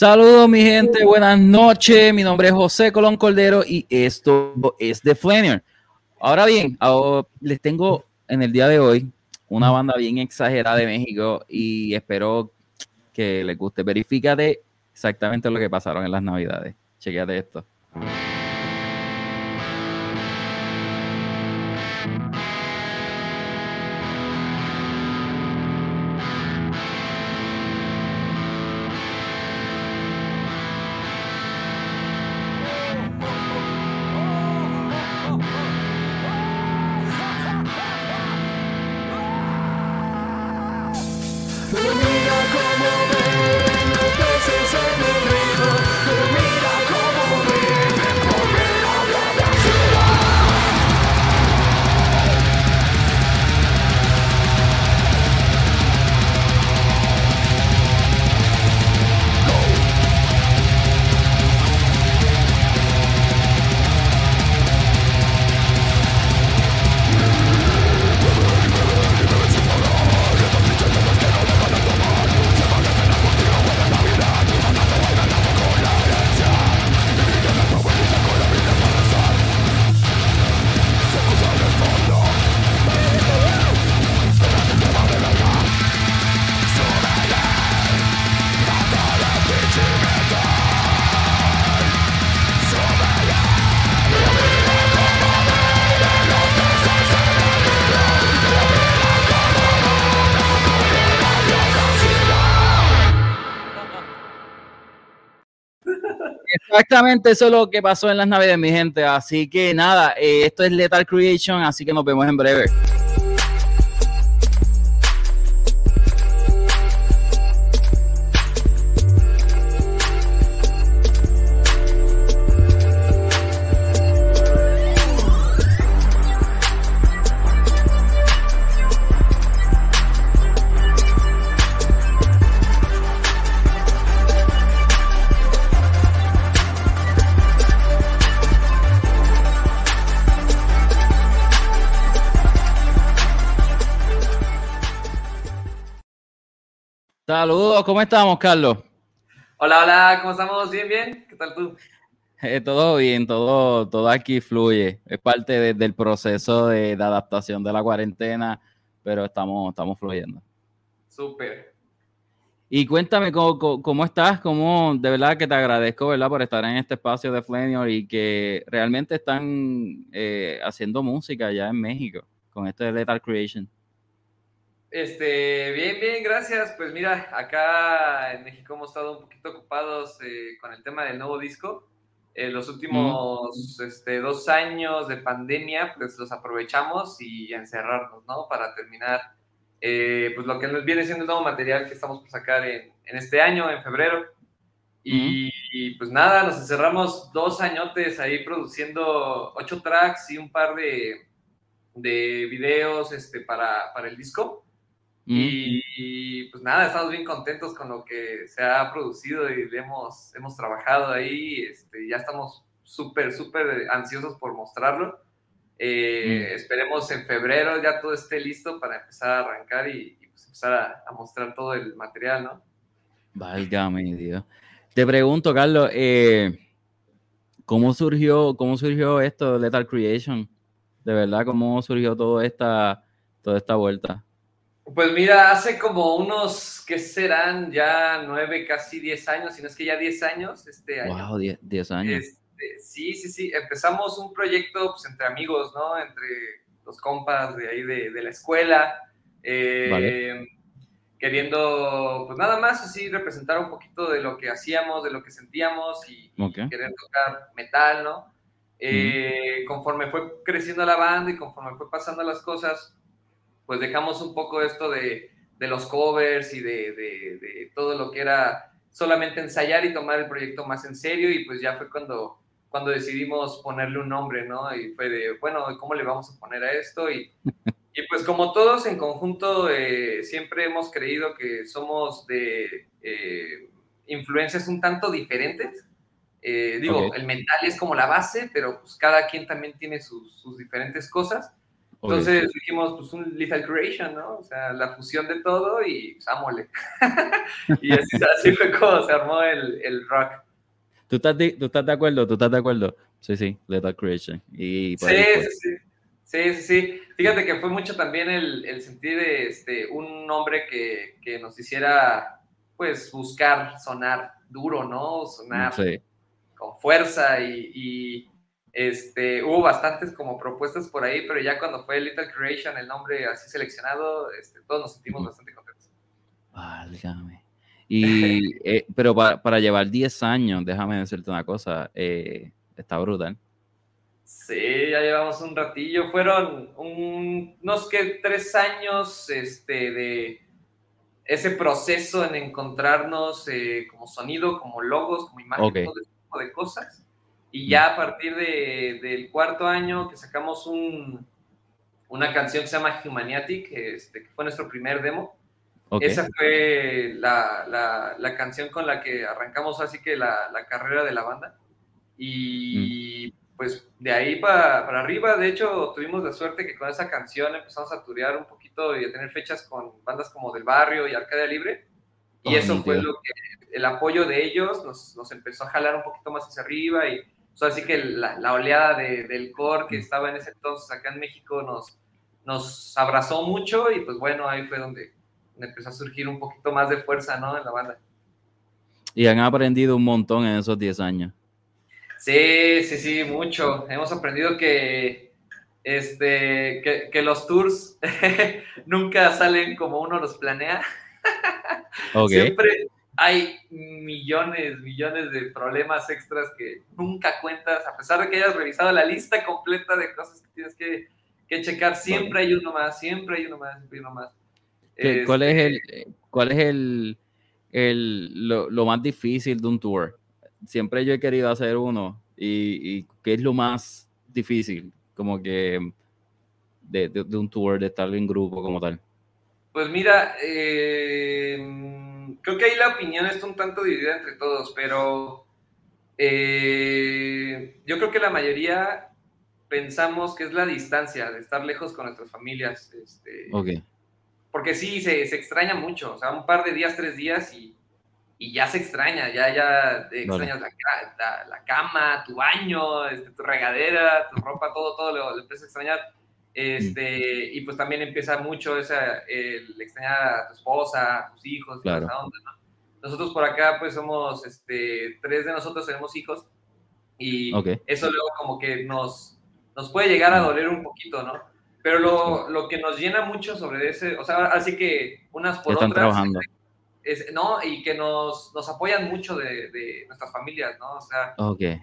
Saludos mi gente, buenas noches. Mi nombre es José Colón Cordero y esto es The Flanner. Ahora bien, les tengo en el día de hoy una banda bien exagerada de México y espero que les guste. Verifícate exactamente lo que pasaron en las navidades. Chequeate esto. Exactamente, eso es lo que pasó en las navidades, mi gente. Así que nada, eh, esto es Lethal Creation, así que nos vemos en breve. Saludos, ¿cómo estamos, Carlos? Hola, hola, ¿cómo estamos? ¿Bien, bien? ¿Qué tal tú? Eh, todo bien, todo, todo aquí fluye. Es parte del proceso de, adaptación de la cuarentena, pero estamos, estamos fluyendo. Súper. Y cuéntame ¿cómo, estás, cómo de verdad que te agradezco, ¿verdad? Por estar en este espacio de Flenior y que realmente están eh, haciendo música ya en México con este Lethal Creation. Este, bien, bien, gracias. Pues mira, acá en México hemos estado un poquito ocupados eh, con el tema del nuevo disco. Eh, los últimos este, dos años de pandemia, pues los aprovechamos y encerrarnos, ¿no? Para terminar, eh, pues lo que nos viene siendo el nuevo material que estamos por sacar en, este año, en febrero. Y, pues nada, nos encerramos dos añotes ahí produciendo ocho tracks y un par de, de videos este, para, para el disco. Y, pues nada, estamos bien contentos con lo que se ha producido y hemos, hemos trabajado ahí. Este, ya estamos súper, súper ansiosos por mostrarlo. Eh, mm. Esperemos en febrero ya todo esté listo para empezar a arrancar y, pues empezar a, mostrar todo el material, ¿no? Válgame Dios. Te pregunto, Carlos, eh, ¿cómo, surgió, ¿cómo surgió esto Lethal Creation? De verdad, ¿cómo surgió toda esta, toda esta vuelta? Pues mira, hace como unos, ¿qué serán? Ya nueve, casi diez años, si no es que ya diez años este año. Wow, diez, años. Este, sí, sí, sí. Empezamos un proyecto pues, entre amigos, ¿no? Entre los compas de ahí de, la escuela. Eh, queriendo, pues nada más así representar un poquito de lo que hacíamos, de lo que sentíamos y, querer tocar metal, ¿no? Eh, conforme fue creciendo la banda y conforme fue pasando las cosas, pues dejamos un poco esto de, los covers y de, todo lo que era solamente ensayar y tomar el proyecto más en serio y pues ya fue cuando, cuando decidimos ponerle un nombre, ¿no? Y fue de, bueno, ¿cómo le vamos a poner a esto? Y, y pues como todos en conjunto eh, siempre hemos creído que somos de eh, influencias un tanto diferentes. Eh, digo, el mental es como la base, pero pues cada quien también tiene sus, sus diferentes cosas. Entonces dijimos, pues un Lethal Creation, ¿no? O sea, la fusión de todo y pues, y así, fue como se armó el, el rock. ¿Tú estás, de, ¿Tú estás de acuerdo? ¿Tú estás de acuerdo? Sí, sí, Lethal Creation. Y sí, sí, sí. Sí, sí, sí. Fíjate que fue mucho también el, el sentir de este, un nombre que, que, nos hiciera, pues, buscar sonar duro, ¿no? Sonar con fuerza y este, hubo bastantes como propuestas por ahí, pero ya cuando fue Little Creation, el nombre así seleccionado, este, todos nos sentimos bastante contentos. Válgame. Y, eh, pero para, para, llevar 10 años, déjame decirte una cosa, eh, está brutal. Sí, ya llevamos un ratillo. Fueron unos que tres años este, de ese proceso en encontrarnos eh, como sonido, como logos, como imagen, todo ese tipo de cosas. Y ya a partir de, del cuarto año que sacamos un, una canción que se llama Humaniatic, este, que fue nuestro primer demo. Esa fue la, la, la, canción con la que arrancamos así que la, la carrera de la banda. Y mm. pues de ahí para, para, arriba, de hecho, tuvimos la suerte que con esa canción empezamos a turear un poquito y a tener fechas con bandas como Del Barrio y Arcadia Libre. Y eso fue lo que el apoyo de ellos nos, nos empezó a jalar un poquito más hacia arriba y así que la, oleada del core que estaba en ese entonces acá en México nos, nos abrazó mucho y pues bueno, ahí fue donde, empezó a surgir un poquito más de fuerza, ¿no? En la banda. Y han aprendido un montón en esos 10 años. Sí, sí, sí, mucho. Hemos aprendido que, este, que, que los tours nunca salen como uno los planea. Okay. Siempre, hay millones, millones de problemas extras que nunca cuentas, a pesar de que hayas revisado la lista completa de cosas que tienes que, que checar, siempre hay uno más, siempre hay uno más, siempre hay uno más. ¿Cuál es el, este cuál es el, el lo, lo, más difícil de un tour? Siempre yo he querido hacer uno y, y ¿qué es lo más difícil? Como que de, de, un tour, de estar en grupo como tal. Pues mira, eh creo que ahí la opinión está un tanto dividida entre todos, pero eh, yo creo que la mayoría pensamos que es la distancia de estar lejos con nuestras familias. Este, Porque sí, se, se, extraña mucho, o sea, un par de días, tres días y, y ya se extraña, ya, ya extrañas la, la, cama, tu baño, este, tu regadera, tu ropa, todo, todo lo, lo empiezas a extrañar este, y pues también empieza mucho esa, el extrañar a tu esposa, a tus hijos, claro. Nosotros por acá, pues somos, este, tres de nosotros tenemos hijos y eso luego como que nos, nos puede llegar a doler un poquito, ¿no? Pero lo, lo que nos llena mucho sobre ese, o sea, así que unas por Están otras. Trabajando. Es, ¿no? Y que nos, nos apoyan mucho de, de, nuestras familias, ¿no? O sea, eh,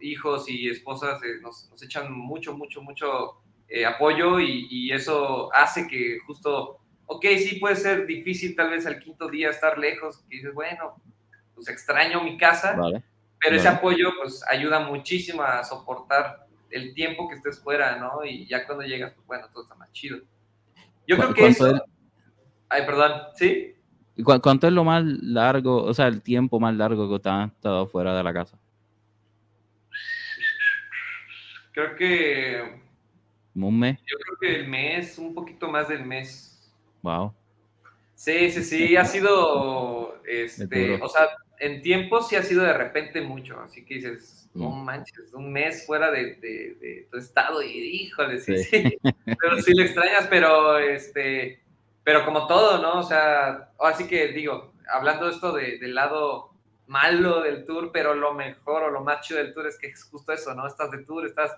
hijos y esposas eh, nos, nos, echan mucho, mucho, mucho eh, apoyo y, eso hace que justo, ok, sí puede ser difícil tal vez al quinto día estar lejos, que dices, bueno, pues extraño mi casa, pero ese apoyo pues ayuda muchísimo a soportar el tiempo que estés fuera, ¿no? Y ya cuando llegas, pues bueno, todo está más chido. Yo creo que eso... Ay, perdón, ¿sí? ¿Cuánto es lo más largo, o sea, el tiempo más largo que usted ha estado fuera de la casa? Creo que un mes? Yo creo que el mes, un poquito más del mes. Wow. Sí, sí, sí, ha sido, este, o sea, en tiempo sí ha sido de repente mucho, así que dices, no mm. manches, un mes fuera de, tu estado y híjole, sí, sí, pero sí lo extrañas, pero este, pero como todo, ¿no? O sea, así que digo, hablando de esto del lado malo del tour, pero lo mejor o lo más chido del tour es que es justo eso, ¿no? Estás de tour, estás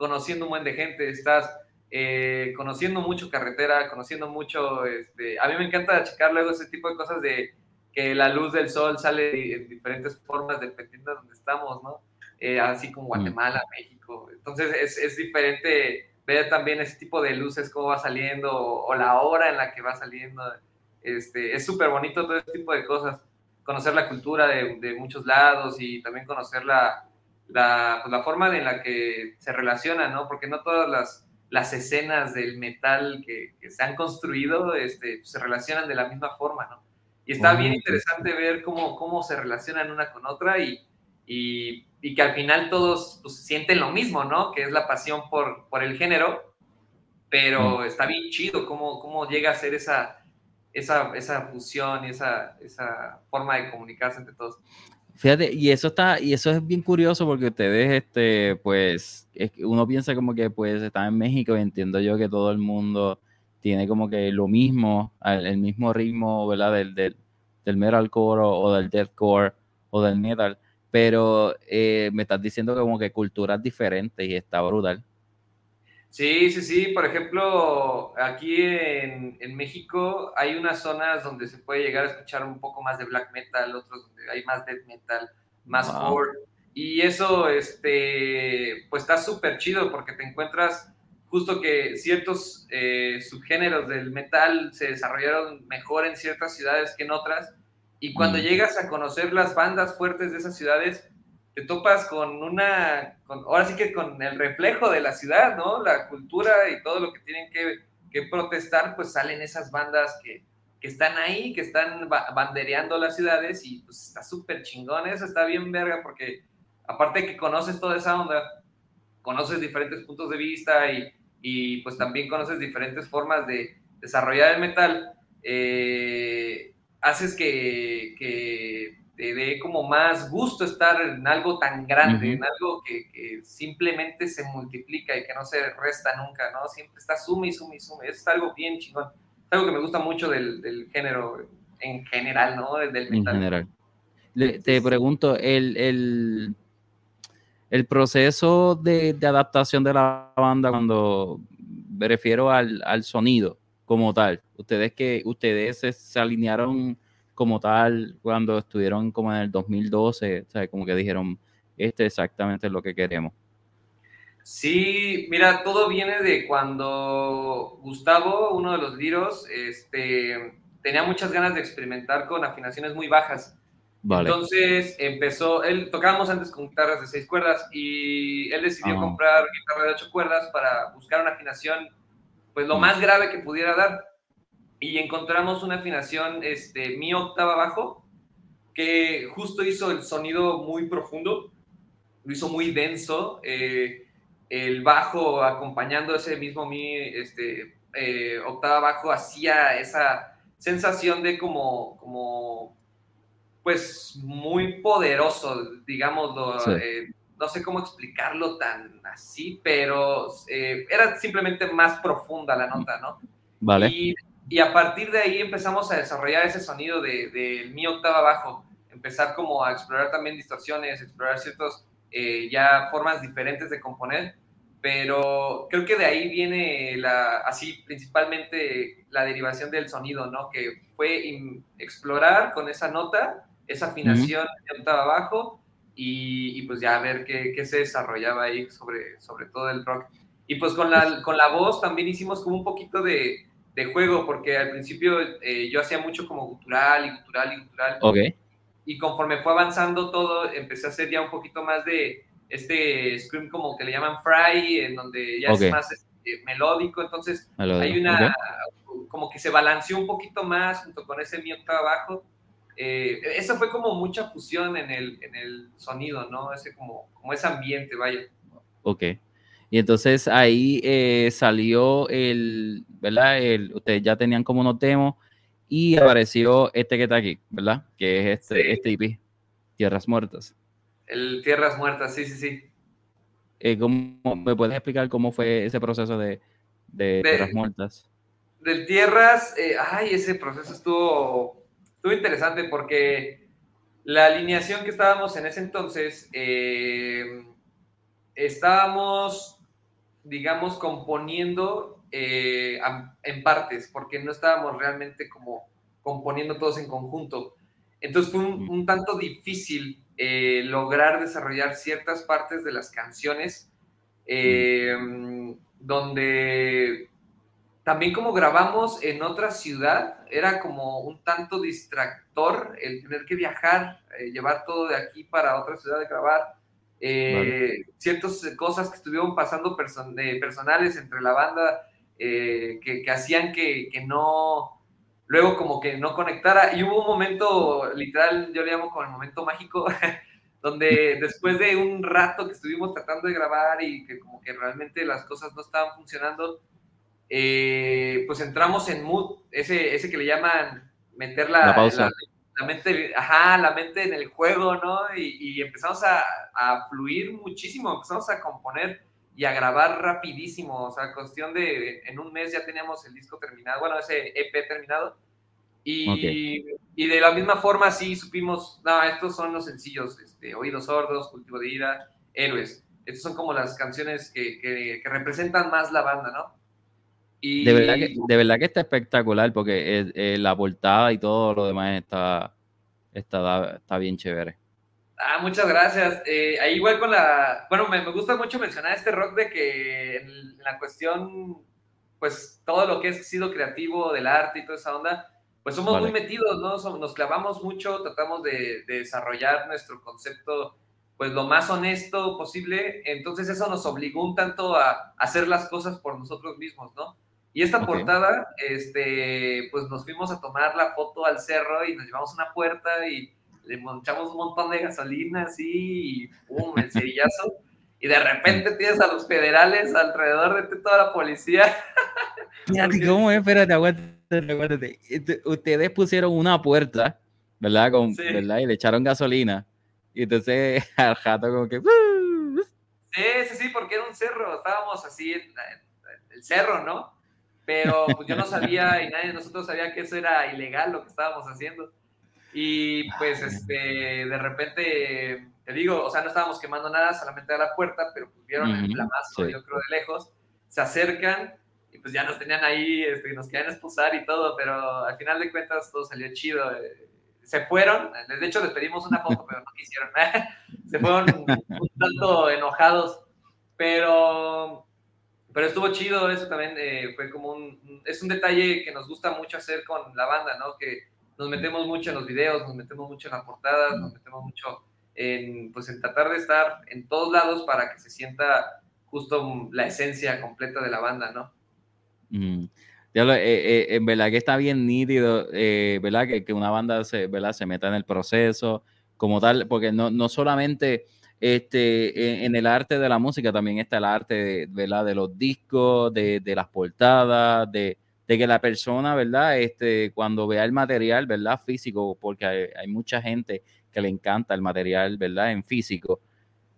conociendo un buen de gente, estás eh, conociendo mucho carretera, conociendo mucho, este, a mí me encanta checar luego ese tipo de cosas de que la luz del sol sale en diferentes formas dependiendo de donde estamos, ¿no? Eh, así como mm. Guatemala, México. Entonces es, es, diferente ver también ese tipo de luces, cómo va saliendo o, la hora en la que va saliendo. Este, es súper bonito todo ese tipo de cosas. Conocer la cultura de, de muchos lados y también conocer la, la, pues, la forma en la que se relaciona, ¿no? Porque no todas las, las escenas del metal que, que se han construido este, se relacionan de la misma forma, ¿no? Y está bien interesante ver cómo, cómo se relacionan una con otra y, y, y que al final todos pues, sienten lo mismo, ¿no? Que es la pasión por, por el género. pero mm. está bien chido cómo, cómo llega a ser esa, esa, esa fusión y esa, esa forma de comunicarse entre todos. Fíjate, y eso está, y eso es bien curioso porque ustedes, este, pues, uno piensa como que pues están en México y entiendo yo que todo el mundo tiene como que lo mismo, el mismo ritmo, ¿verdad? Del, del, del metalcore o, del deathcore o del metal, pero eh, me estás diciendo como que culturas diferentes y está brutal. Sí, sí, sí. Por ejemplo, aquí en, en, México hay unas zonas donde se puede llegar a escuchar un poco más de black metal, otros donde hay más death metal, más core. Y eso, este, pues está súper chido porque te encuentras justo que ciertos eh, subgéneros del metal se desarrollaron mejor en ciertas ciudades que en otras. Y cuando mm. llegas a conocer las bandas fuertes de esas ciudades, te topas con una, ahora sí que con el reflejo de la ciudad, ¿no? La cultura y todo lo que tienen que, que protestar, pues salen esas bandas que, que, están ahí, que están bandereando las ciudades y pues está súper chingón, eso está bien verga porque aparte que conoces toda esa onda, conoces diferentes puntos de vista y, y pues también conoces diferentes formas de desarrollar el metal, eh, haces que, que te dé como más gusto estar en algo tan grande, en algo que, simplemente se multiplica y que no se resta nunca, ¿no? Siempre está suma y suma y suma. Es algo bien chingón. Es algo que me gusta mucho del, género en general, ¿no? Del metal. En general. te pregunto, el, el, proceso de, adaptación de la banda cuando me refiero al, al sonido como tal, ustedes que ustedes se alinearon como tal cuando estuvieron como en el 2012, o sea, como que dijeron, este es exactamente lo que queremos. Sí, mira, todo viene de cuando Gustavo, uno de los liros, este, tenía muchas ganas de experimentar con afinaciones muy bajas. Entonces empezó, él tocábamos antes con guitarras de seis cuerdas y él decidió ah. comprar guitarra de ocho cuerdas para buscar una afinación, pues lo más grave que pudiera dar y encontramos una afinación, este, mi octava bajo, que justo hizo el sonido muy profundo, lo hizo muy denso, eh, el bajo acompañando ese mismo mi, este, eh, octava bajo hacía esa sensación de como, como, pues muy poderoso, digámoslo, eh, no sé cómo explicarlo tan así, pero era simplemente más profunda la nota, ¿no? Vale y a partir de ahí empezamos a desarrollar ese sonido de, de mi octava bajo, empezar como a explorar también distorsiones, explorar ciertas eh, ya formas diferentes de componer, pero creo que de ahí viene la, así principalmente la derivación del sonido, ¿no? Que fue explorar con esa nota, esa afinación de octava bajo y, y, pues ya ver qué, qué, se desarrollaba ahí sobre, sobre todo el rock. Y pues con la, con la voz también hicimos como un poquito de, de juego, porque al principio eh, yo hacía mucho como gutural y gutural y gutural. Ok. Y conforme fue avanzando todo, empecé a hacer ya un poquito más de este scream como que le llaman fry, en donde ya es más este, melódico, entonces hay una, como que se balanceó un poquito más junto con ese mi abajo. Eh, eso fue como mucha fusión en el, en el sonido, ¿no? Ese como, como ese ambiente, vaya. Ok. Y entonces ahí eh, salió el, ¿verdad? El, ustedes ya tenían como unos demos y apareció este que está aquí, ¿verdad? Que es este, este IP, Tierras Muertas. El Tierras Muertas, sí, sí, sí. Eh, ¿Me puedes explicar cómo fue ese proceso de, Tierras Muertas? Del Tierras, eh, ay, ese proceso estuvo, estuvo interesante porque la alineación que estábamos en ese entonces, estábamos digamos, componiendo eh, en partes, porque no estábamos realmente como componiendo todos en conjunto. Entonces fue un, tanto difícil eh, lograr desarrollar ciertas partes de las canciones, eh, donde también como grabamos en otra ciudad, era como un tanto distractor el tener que viajar, llevar todo de aquí para otra ciudad de grabar eh, ciertas cosas que estuvieron pasando personales entre la banda eh, que, hacían que, no, luego como que no conectara. Y hubo un momento, literal, yo le llamo como el momento mágico, donde después de un rato que estuvimos tratando de grabar y que como que realmente las cosas no estaban funcionando, eh, pues entramos en mood, ese, ese que le llaman meter la, pausa. La, mente, ajá, la mente en el juego, ¿no? Y, empezamos a, a, fluir muchísimo, empezamos a componer y a grabar rapidísimo, o sea, cuestión de, en un mes ya teníamos el disco terminado, bueno, ese EP terminado, y, y de la misma forma sí supimos, no, estos son los sencillos, este, Oídos Sordos, Cultivo de Ira, Héroes, estas son como las canciones que, que, representan más la banda, ¿no? Y, de, verdad que, de verdad que está espectacular porque la portada y todo lo demás está, está, está bien chévere. Ah, muchas gracias. Eh, ahí igual con la, bueno, me, me, gusta mucho mencionar este rock de que en, la cuestión, pues todo lo que ha sido creativo del arte y toda esa onda, pues somos muy metidos, ¿no? nos clavamos mucho, tratamos de, desarrollar nuestro concepto, pues lo más honesto posible. Entonces eso nos obligó un tanto a, hacer las cosas por nosotros mismos, ¿no? Y esta portada, este, pues nos fuimos a tomar la foto al cerro y nos llevamos una puerta y le monchamos un montón de gasolina así y ¡pum! el y de repente tienes a los federales alrededor de toda la policía. ¿cómo es? Espérate, aguántate, aguántate. Ustedes pusieron una puerta, ¿verdad? Con, ¿verdad? Y le echaron gasolina. Y entonces al jato como que... Sí, sí, sí, porque era un cerro. Estábamos así en, el cerro, ¿no? Pero pues yo no sabía y nadie de nosotros sabía que eso era ilegal lo que estábamos haciendo. Y pues este, de repente, te digo, o sea, no estábamos quemando nada, solamente a la puerta, pero pues vieron el flamazo, yo creo, de lejos, se acercan y pues ya nos tenían ahí, este, nos querían esposar y todo, pero al final de cuentas todo salió chido. Eh, se fueron, de hecho les pedimos una foto, pero no quisieron, se fueron un tanto enojados, pero, pero estuvo chido, eso también eh, fue como un, es un detalle que nos gusta mucho hacer con la banda, ¿no? Que nos metemos mucho en los videos, nos metemos mucho en las portadas, nos metemos mucho en, pues, en tratar de estar en todos lados para que se sienta justo la esencia completa de la banda, ¿no? Mm. Eh, eh, en verdad que está bien nítido, eh, ¿verdad? Que, que, una banda se, ¿verdad? se meta en el proceso como tal, porque no, no solamente este, en, el arte de la música, también está el arte de, ¿verdad? de los discos, de, de las portadas, de, de que la persona, ¿verdad? Este, cuando vea el material, ¿verdad? Físico, porque hay, mucha gente que le encanta el material, ¿verdad? En físico,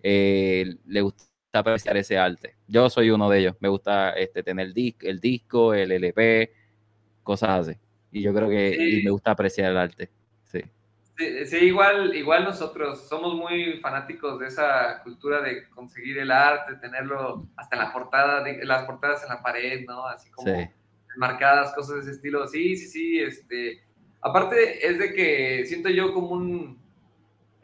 eh, le gusta apreciar ese arte. Yo soy uno de ellos. Me gusta este, tener el, el disco, el LP, cosas así. Y yo creo que me gusta apreciar el arte. Sí. sí. igual, igual nosotros somos muy fanáticos de esa cultura de conseguir el arte, tenerlo hasta en la portada, las portadas en la pared, ¿no? Así como marcadas, cosas de ese estilo. Sí, sí, sí. Este, aparte es de que siento yo como un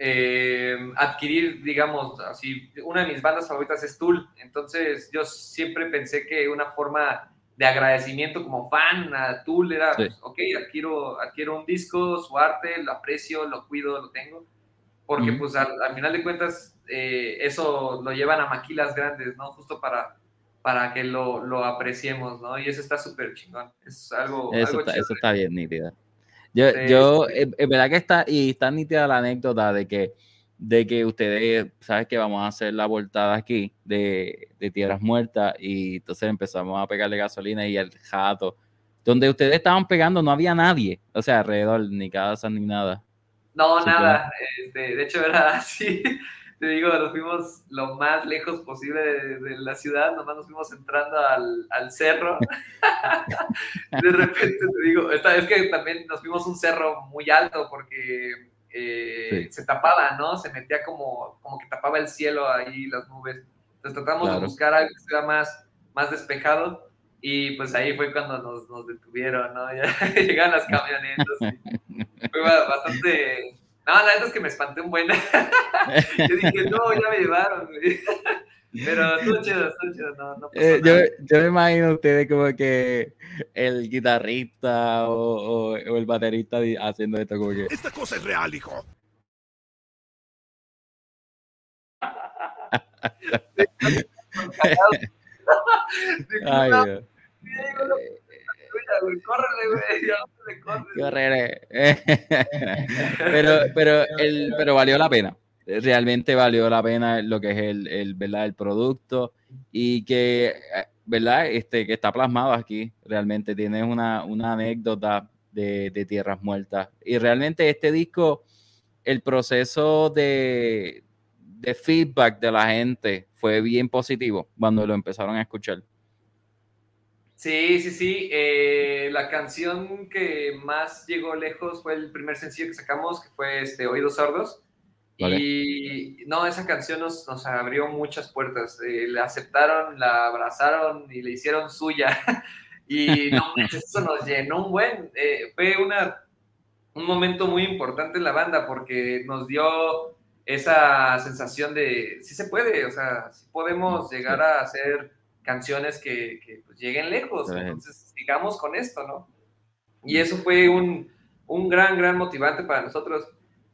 eh, adquirir, digamos, así, una de mis bandas favoritas es Tool. Entonces yo siempre pensé que una forma de agradecimiento como fan a Tool era, pues, ok, adquiero, adquiero un disco, su arte, lo aprecio, lo cuido, lo tengo. Porque pues al, final de cuentas eh, eso lo llevan a maquilas grandes, ¿no? Justo para para que lo, lo apreciemos, ¿no? Y eso está súper chingón. Es algo. Eso, está, eso está bien nítida. Yo, yo es, verdad que está, y está nítida la anécdota de que, de que ustedes, sabes que vamos a hacer la voltada aquí de, de Tierras Muertas y entonces empezamos a pegarle gasolina y el jato. Donde ustedes estaban pegando no había nadie, o sea, alrededor, ni casa ni nada. No, nada. Este, de hecho, era así te digo, nos fuimos lo más lejos posible de, la ciudad, nomás nos fuimos entrando al, al cerro. de repente te digo, esta, es que también nos fuimos un cerro muy alto porque eh, se tapaba, ¿no? Se metía como, como que tapaba el cielo ahí, las nubes. Entonces tratamos de buscar algo que sea más, más despejado y pues ahí fue cuando nos, nos detuvieron, ¿no? Ya llegaron las camionetas. Y fue bastante no, la verdad es que me espanté un buen. yo dije, no, ya me llevaron, Pero estuvo chido, estuvo chido, no, no eh, yo, yo, me imagino ustedes como que el guitarrista o, o, el baterista haciendo esto como que... Esta cosa es real, hijo. Ay, Dios pero, pero, el, pero valió la pena. Realmente valió la pena lo que es el, el, ¿verdad? el producto y que, ¿verdad? Este, que está plasmado aquí, realmente. Tienes una, una anécdota de, de, Tierras Muertas. Y realmente este disco, el proceso de, de feedback de la gente fue bien positivo cuando lo empezaron a escuchar. Sí, sí, sí. Eh, la canción que más llegó lejos fue el primer sencillo que sacamos, que fue este Oídos Sordos. Y no, esa canción nos, nos abrió muchas puertas. Eh, la aceptaron, la abrazaron y le hicieron suya. y no, eso nos llenó un buen. Eh, fue una, un momento muy importante en la banda porque nos dio esa sensación de sí se puede, o sea, sí podemos llegar a hacer canciones que, que pues, lleguen lejos. Entonces, sigamos con esto, ¿no? Y eso fue un, un gran, gran motivante para nosotros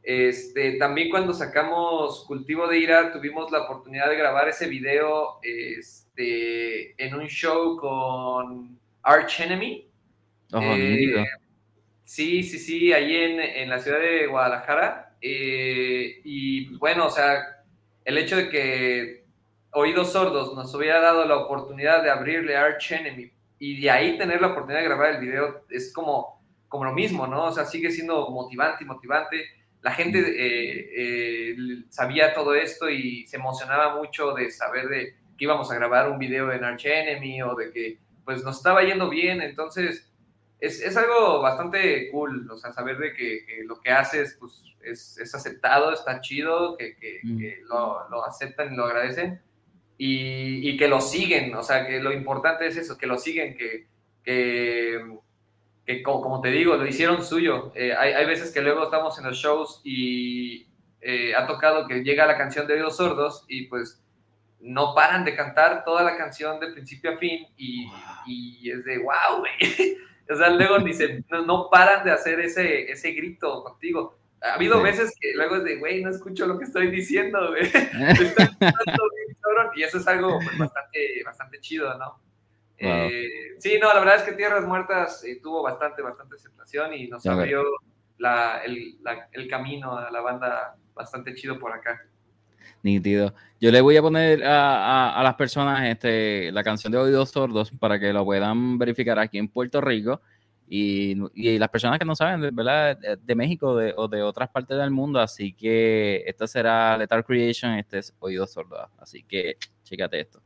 este, también cuando sacamos Cultivo de Ira, tuvimos la oportunidad de grabar ese video este, en un show con Arch Enemy. Eh, sí, sí, sí, ahí en, en la ciudad de Guadalajara. Eh, y pues, bueno, o sea, el hecho de que Oídos Sordos nos hubiera dado la oportunidad de abrirle Arch Enemy y de ahí tener la oportunidad de grabar el video es como, como lo mismo, ¿no? O sea, sigue siendo motivante y motivante la gente eh, eh, sabía todo esto y se emocionaba mucho de saber de que íbamos a grabar un video en Arch Enemy o de que pues nos estaba yendo bien, entonces es, es algo bastante cool, o sea, saber de que, lo que haces pues es, es aceptado, está chido, que, que, mm. lo, lo, aceptan y lo agradecen. Y, y, que lo siguen, o sea, que lo importante es eso, que lo siguen, que, que que como, te digo, lo hicieron suyo. Eh, hay, hay, veces que luego estamos en los shows y eh, ha tocado que llega la canción de Oídos Sordos y pues no paran de cantar toda la canción de principio a fin y, y es de wow, güey. o sea, luego dice, no, no, paran de hacer ese, ese grito contigo. Ha habido veces que luego es de, güey, no escucho lo que estoy diciendo, güey. y eso es algo pues, bastante, bastante chido, ¿no? Eh, sí, no, la verdad es que Tierras Muertas eh, tuvo bastante, bastante aceptación y nos abrió el, camino a la banda bastante chido por acá. Nítido. Yo le voy a poner a, las personas este, la canción de Oídos Sordos para que lo puedan verificar aquí en Puerto Rico. Y, las personas que no saben, ¿verdad? De, México o de otras partes del mundo. Así que esta será Lethal Creation, este es Oídos Sordos. Así que chécate esto.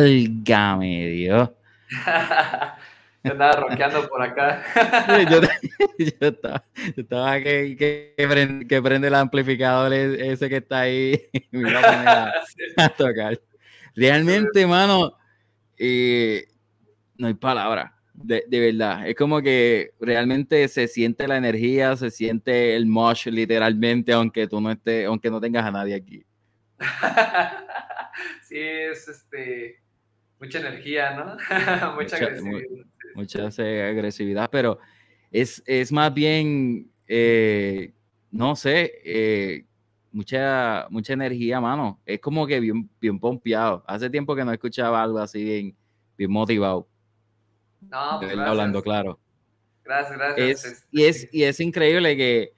Válgame Dios. andaba roqueando por acá. yo, estaba, yo estaba que, que, prende, el amplificador e, ese que está ahí me a, a, tocar. Realmente, mano, eh, no hay palabra. De, de, verdad, es como que realmente se siente la energía, se siente el mosh literalmente, aunque tú no estés, aunque no tengas a nadie aquí. sí, es este mucha energía, ¿no? mucha, agresividad. mucha agresividad, pero es, es más bien, eh, no sé, eh, mucha, mucha energía, mano. Es como que bien, bien pompeado. Hace tiempo que no escuchaba algo así bien, bien motivado. No, pues hablando claro. Gracias, gracias. Este, y, es, y es increíble que,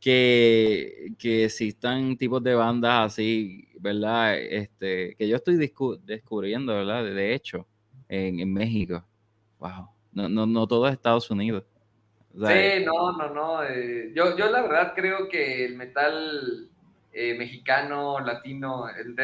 que, que existan tipos de bandas así, ¿verdad? Este, que yo estoy descubriendo, ¿verdad? De hecho, en, en, México. Wow. No, no, no todo es Estados Unidos. sí, no, no, no. Eh, yo, yo la verdad creo que el metal eh, mexicano, latino, el,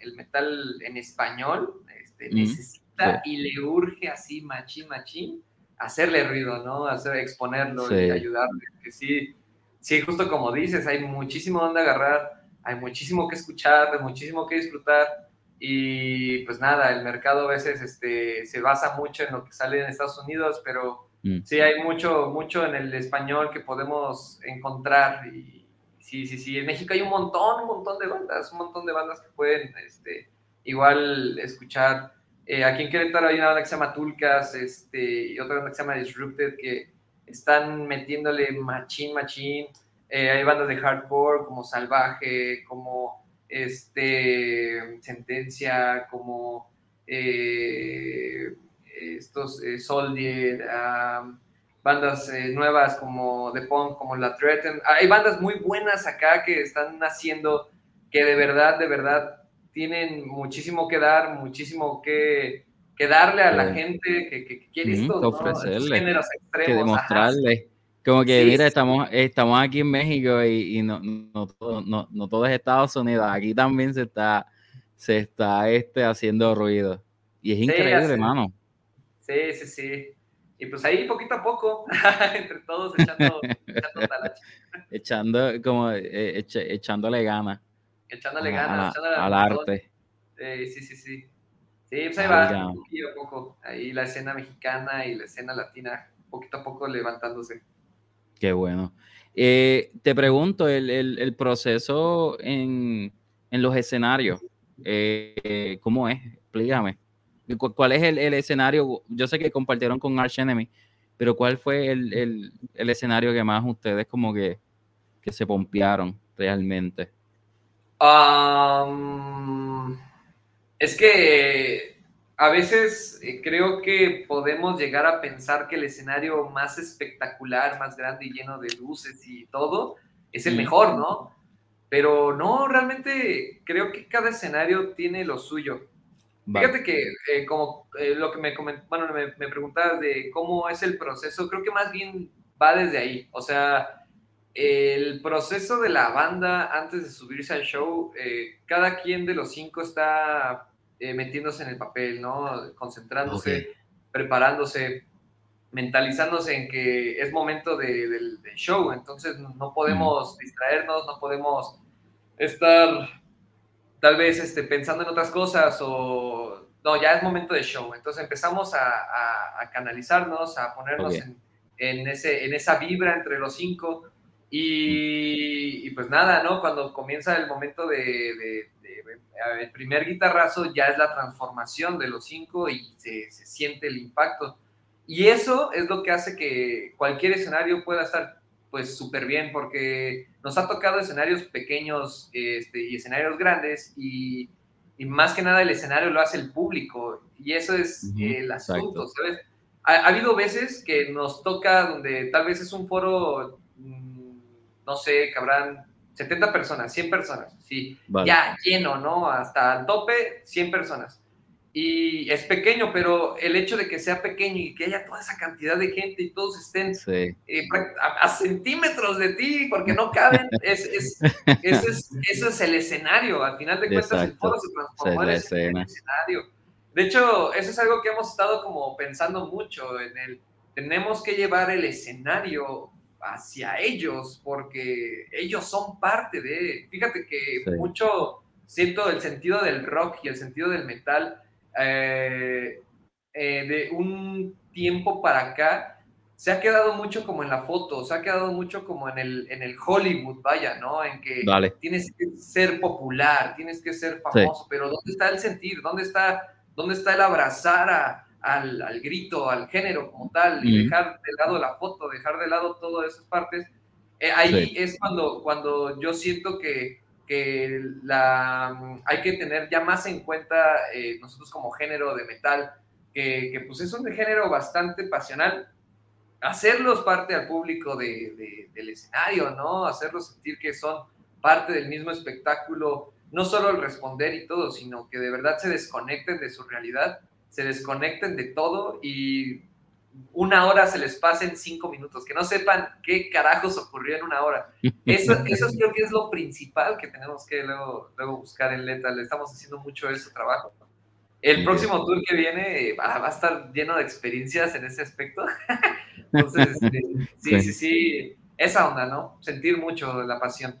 el, metal en español este, necesita y le urge así, machín, machín, hacerle ruido, ¿no? Hacer, exponerlo y ayudarle. Que sí, sí, justo como dices, hay muchísimo donde agarrar, hay muchísimo que escuchar, hay muchísimo que disfrutar. Y pues nada, el mercado a veces este, se basa mucho en lo que sale en Estados Unidos, pero mm. sí hay mucho, mucho en el español que podemos encontrar y, Sí, sí, sí. En México hay un montón, un montón de bandas, un montón de bandas que pueden este, igual escuchar. Eh, aquí en Querétaro hay una banda que se llama Tulcas este, y otra banda que se llama Disrupted que están metiéndole machín, machín. Eh, hay bandas de hardcore como Salvaje, como este, Sentencia, como eh, estos Soldier bandas eh, nuevas como de punk, como La Threaten. Hay bandas muy buenas acá que están naciendo, que de verdad, de verdad tienen muchísimo que dar, muchísimo que, que darle a la gente que, que, quiere esto, ofrecerle, géneros extremos, que demostrarle. Como que, mira, estamos, estamos aquí en México y, y no, no, no, no, todo es Estados Unidos. Aquí también se está, se está este, haciendo ruido. Y es increíble, hermano. Sí, sí, sí. Y pues ahí poquito a poco, entre todos echando, echando talacha. Echando, como, eh, echándole ganas. Echándole ganas, al arte. sí, sí, sí. Sí, pues ahí va, poquito a poco. Ahí la escena mexicana y la escena latina, poquito a poco levantándose. Qué bueno. Eh, te pregunto, el, el, el proceso en, en, los escenarios, eh, ¿cómo es? Explícame. ¿Cuál es el, escenario? Yo sé que compartieron con Arch Enemy, pero ¿cuál fue el, escenario que más ustedes como que, que se pompearon realmente? es que a veces eh, creo que podemos llegar a pensar que el escenario más espectacular, más grande y lleno de luces y todo es el mejor, ¿no? Pero no, realmente creo que cada escenario tiene lo suyo. Fíjate que eh, como eh, lo que me, bueno, me, me preguntabas de cómo es el proceso, creo que más bien va desde ahí. O sea, el proceso de la banda antes de subirse al show, eh, cada quien de los cinco está metiéndose en el papel, ¿no? Concentrándose, preparándose, mentalizándose en que es momento del show. Entonces no podemos distraernos, no podemos estar tal vez este, pensando en otras cosas o no, ya es momento de show. Entonces empezamos a, canalizarnos, a ponernos en, ese, en esa vibra entre los cinco. Y, pues nada, ¿no? Cuando comienza el momento de, el primer guitarrazo, ya es la transformación de los cinco y se, se siente el impacto. Y eso es lo que hace que cualquier escenario pueda estar pues súper bien porque nos ha tocado escenarios pequeños este, y escenarios grandes y, más que nada el escenario lo hace el público y eso es el asunto, ¿sabes? Ha, habido veces que nos toca donde tal vez es un foro, mm, no sé, que habrán 70 personas, 100 personas, sí, ya lleno, ¿no? Hasta el tope, 100 personas y es pequeño, pero el hecho de que sea pequeño y que haya toda esa cantidad de gente y todos estén eh, a, centímetros de ti porque no caben, es, es, eso, es, eso es el escenario. Al final de cuentas, el foro se transformó en el escenario. De hecho, eso es algo que hemos estado como pensando mucho en el, tenemos que llevar el escenario hacia ellos, porque ellos son parte de, fíjate que mucho siento el sentido del rock y el sentido del metal eh, eh, de un tiempo para acá, se ha quedado mucho como en la foto, se ha quedado mucho como en el, en el Hollywood, vaya, ¿no? En que tienes que ser popular, tienes que ser famoso, pero ¿dónde está el sentir? ¿Dónde está, dónde está el abrazar al, al, grito, al género como tal, y dejar de lado la foto, dejar de lado todas esas partes? Eh, ahí es cuando, cuando yo siento que, que la, hay que tener ya más en cuenta eh, nosotros como género de metal, que, que, pues es un género bastante pasional, hacerlos parte al público de, del escenario, ¿no? Hacerlos sentir que son parte del mismo espectáculo, no solo el responder y todo, sino que de verdad se desconecten de su realidad, se desconecten de todo y una hora se les pase en cinco minutos, que no sepan qué carajos ocurrió en una hora. Eso, eso creo que es lo principal que tenemos que luego, luego buscar en Leta. Le estamos haciendo mucho ese trabajo. El próximo tour que viene va, a estar lleno de experiencias en ese aspecto. Entonces, este, sí, sí, sí, esa onda, ¿no? Sentir mucho la pasión.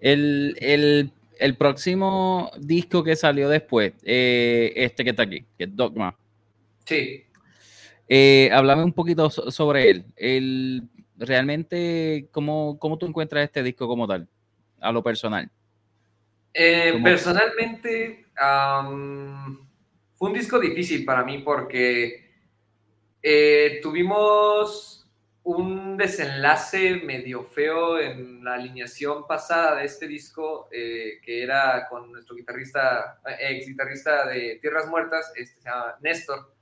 El, el, el próximo disco que salió después, eh, este que está aquí, que es Dogma. Sí. Eh, háblame un poquito sobre él. El, realmente, ¿cómo, ¿cómo tú encuentras este disco como tal, a lo personal? Eh, personalmente, fue un disco difícil para mí porque eh, tuvimos un desenlace medio feo en la alineación pasada de este disco, eh, que era con nuestro guitarrista, ex guitarrista de Tierras Muertas, este, se llama Néstor.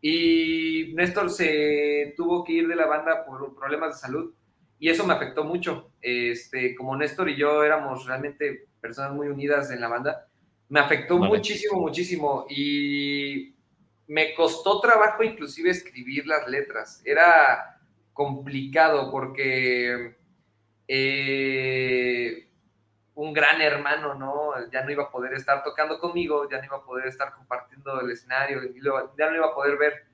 Y Néstor se tuvo que ir de la banda por problemas de salud y eso me afectó mucho. Este, como Néstor y yo éramos realmente personas muy unidas en la banda, me afectó muchísimo, muchísimo y me costó trabajo inclusive escribir las letras. Era complicado porque eh, un gran hermano, ¿no? Ya no iba a poder estar tocando conmigo, ya no iba a poder estar compartiendo el escenario, ya no iba a poder ver.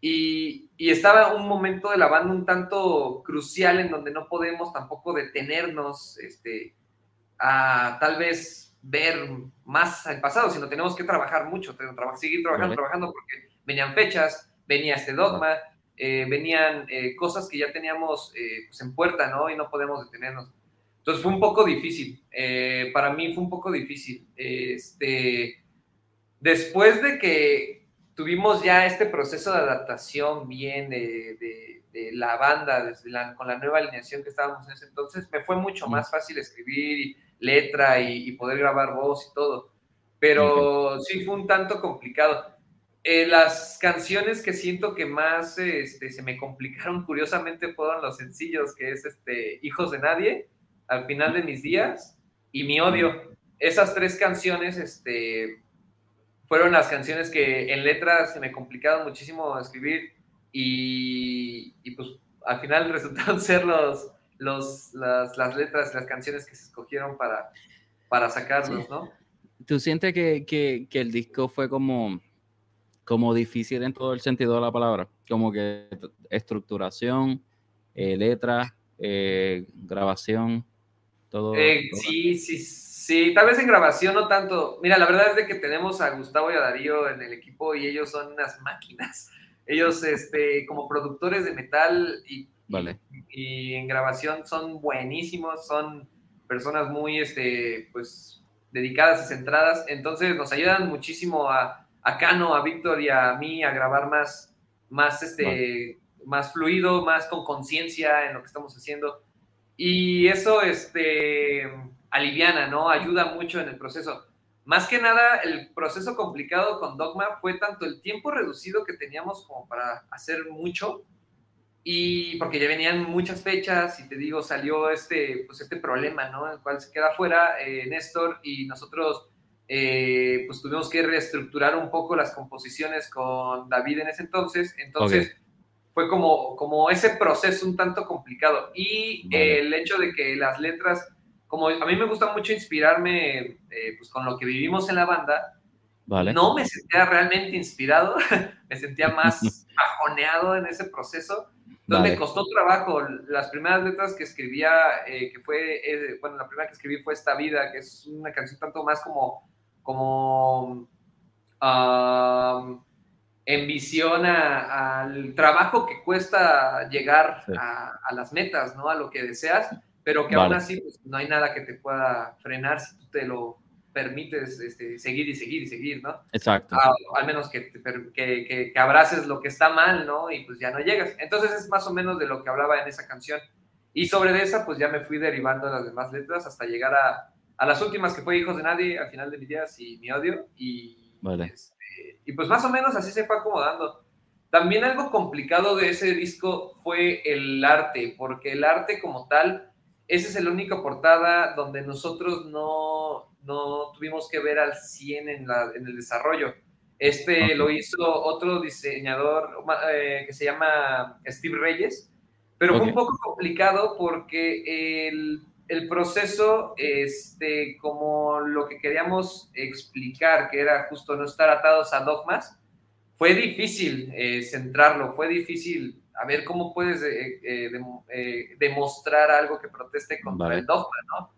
Y, y, estaba un momento de la banda un tanto crucial en donde no podemos tampoco detenernos, este, a tal vez ver más al pasado, sino tenemos que trabajar mucho, seguir trabajando, trabajando, porque venían fechas, venía este dogma, eh, venían eh, cosas que ya teníamos eh, pues en puerta, ¿no? Y no podemos detenernos. Entonces fue un poco difícil, para mí fue un poco difícil. Este, después de que tuvimos ya este proceso de adaptación bien de, de, la banda, desde con la nueva alineación que estábamos en ese entonces, me fue mucho más fácil escribir y letra y, poder grabar voz y todo. Pero sí fue un tanto complicado. Eh, las canciones que siento que más este, se me complicaron curiosamente fueron los sencillos, que es este, Hijos de Nadie, Al final de mis días y Mi Odio. Esas tres canciones este, fueron las canciones que en letras se me complicaron muchísimo escribir y, y pues al final resultaron ser los, los, las, las letras, las canciones que se escogieron para, para sacarlos, ¿no? ¿Tú sientes que, que, que, el disco fue como, como difícil en todo el sentido de la palabra? Como que estructuración, eh, letra, eh, grabación, todo, eh, Sí, sí, sí, tal vez en grabación no tanto. Mira, la verdad es de que tenemos a Gustavo y a Darío en el equipo y ellos son unas máquinas. Ellos, este, como productores de metal y Vale. Y, en grabación son buenísimos, son personas muy, este, pues, dedicadas y centradas. Entonces nos ayudan muchísimo a, a Cano, a Víctor y a mí a grabar más, más, este, más fluido, más con conciencia en lo que estamos haciendo. Y eso, este, aliviana, ¿no? Ayuda mucho en el proceso. Más que nada, el proceso complicado con Dogma fue tanto el tiempo reducido que teníamos como para hacer mucho, y porque ya venían muchas fechas y te digo, salió este, pues este problema, ¿no? El cual se queda fuera eh, Néstor y nosotros eh, pues tuvimos que reestructurar un poco las composiciones con David en ese entonces. Entonces fue como, como ese proceso un tanto complicado. Y el hecho de que las letras, como a mí me gusta mucho inspirarme eh, pues con lo que vivimos en la banda, No me sentía realmente inspirado, me sentía más bajoneado en ese proceso. Entonces me costó trabajo. Las primeras letras que escribía, eh, que fue, eh, bueno, la primera que escribí fue Esta Vida, que es una canción tanto más como, como en visión al trabajo que cuesta llegar a, las metas, ¿no? A lo que deseas, pero que aún así pues, no hay nada que te pueda frenar si tú te lo permites este, seguir y seguir y seguir, ¿no? Exacto. al menos que, que, que, abraces lo que está mal, ¿no? Y pues ya no llegas. Entonces es más o menos de lo que hablaba en esa canción. Y sobre esa, pues ya me fui derivando las demás letras hasta llegar a, a las últimas que fue Hijos de Nadie, al final de mis días y Mi Odio. Y, este, y pues más o menos así se fue acomodando. También algo complicado de ese disco fue el arte, porque el arte como tal, esa es la única portada donde nosotros no, no tuvimos que ver al 100 en, la, en el desarrollo. Este lo hizo otro diseñador eh, que se llama Steve Reyes, pero fue un poco complicado porque el, el, proceso, este, como lo que queríamos explicar, que era justo no estar atados a dogmas, fue difícil eh, centrarlo, fue difícil a ver cómo puedes eh, demostrar algo que proteste contra el dogma, ¿no?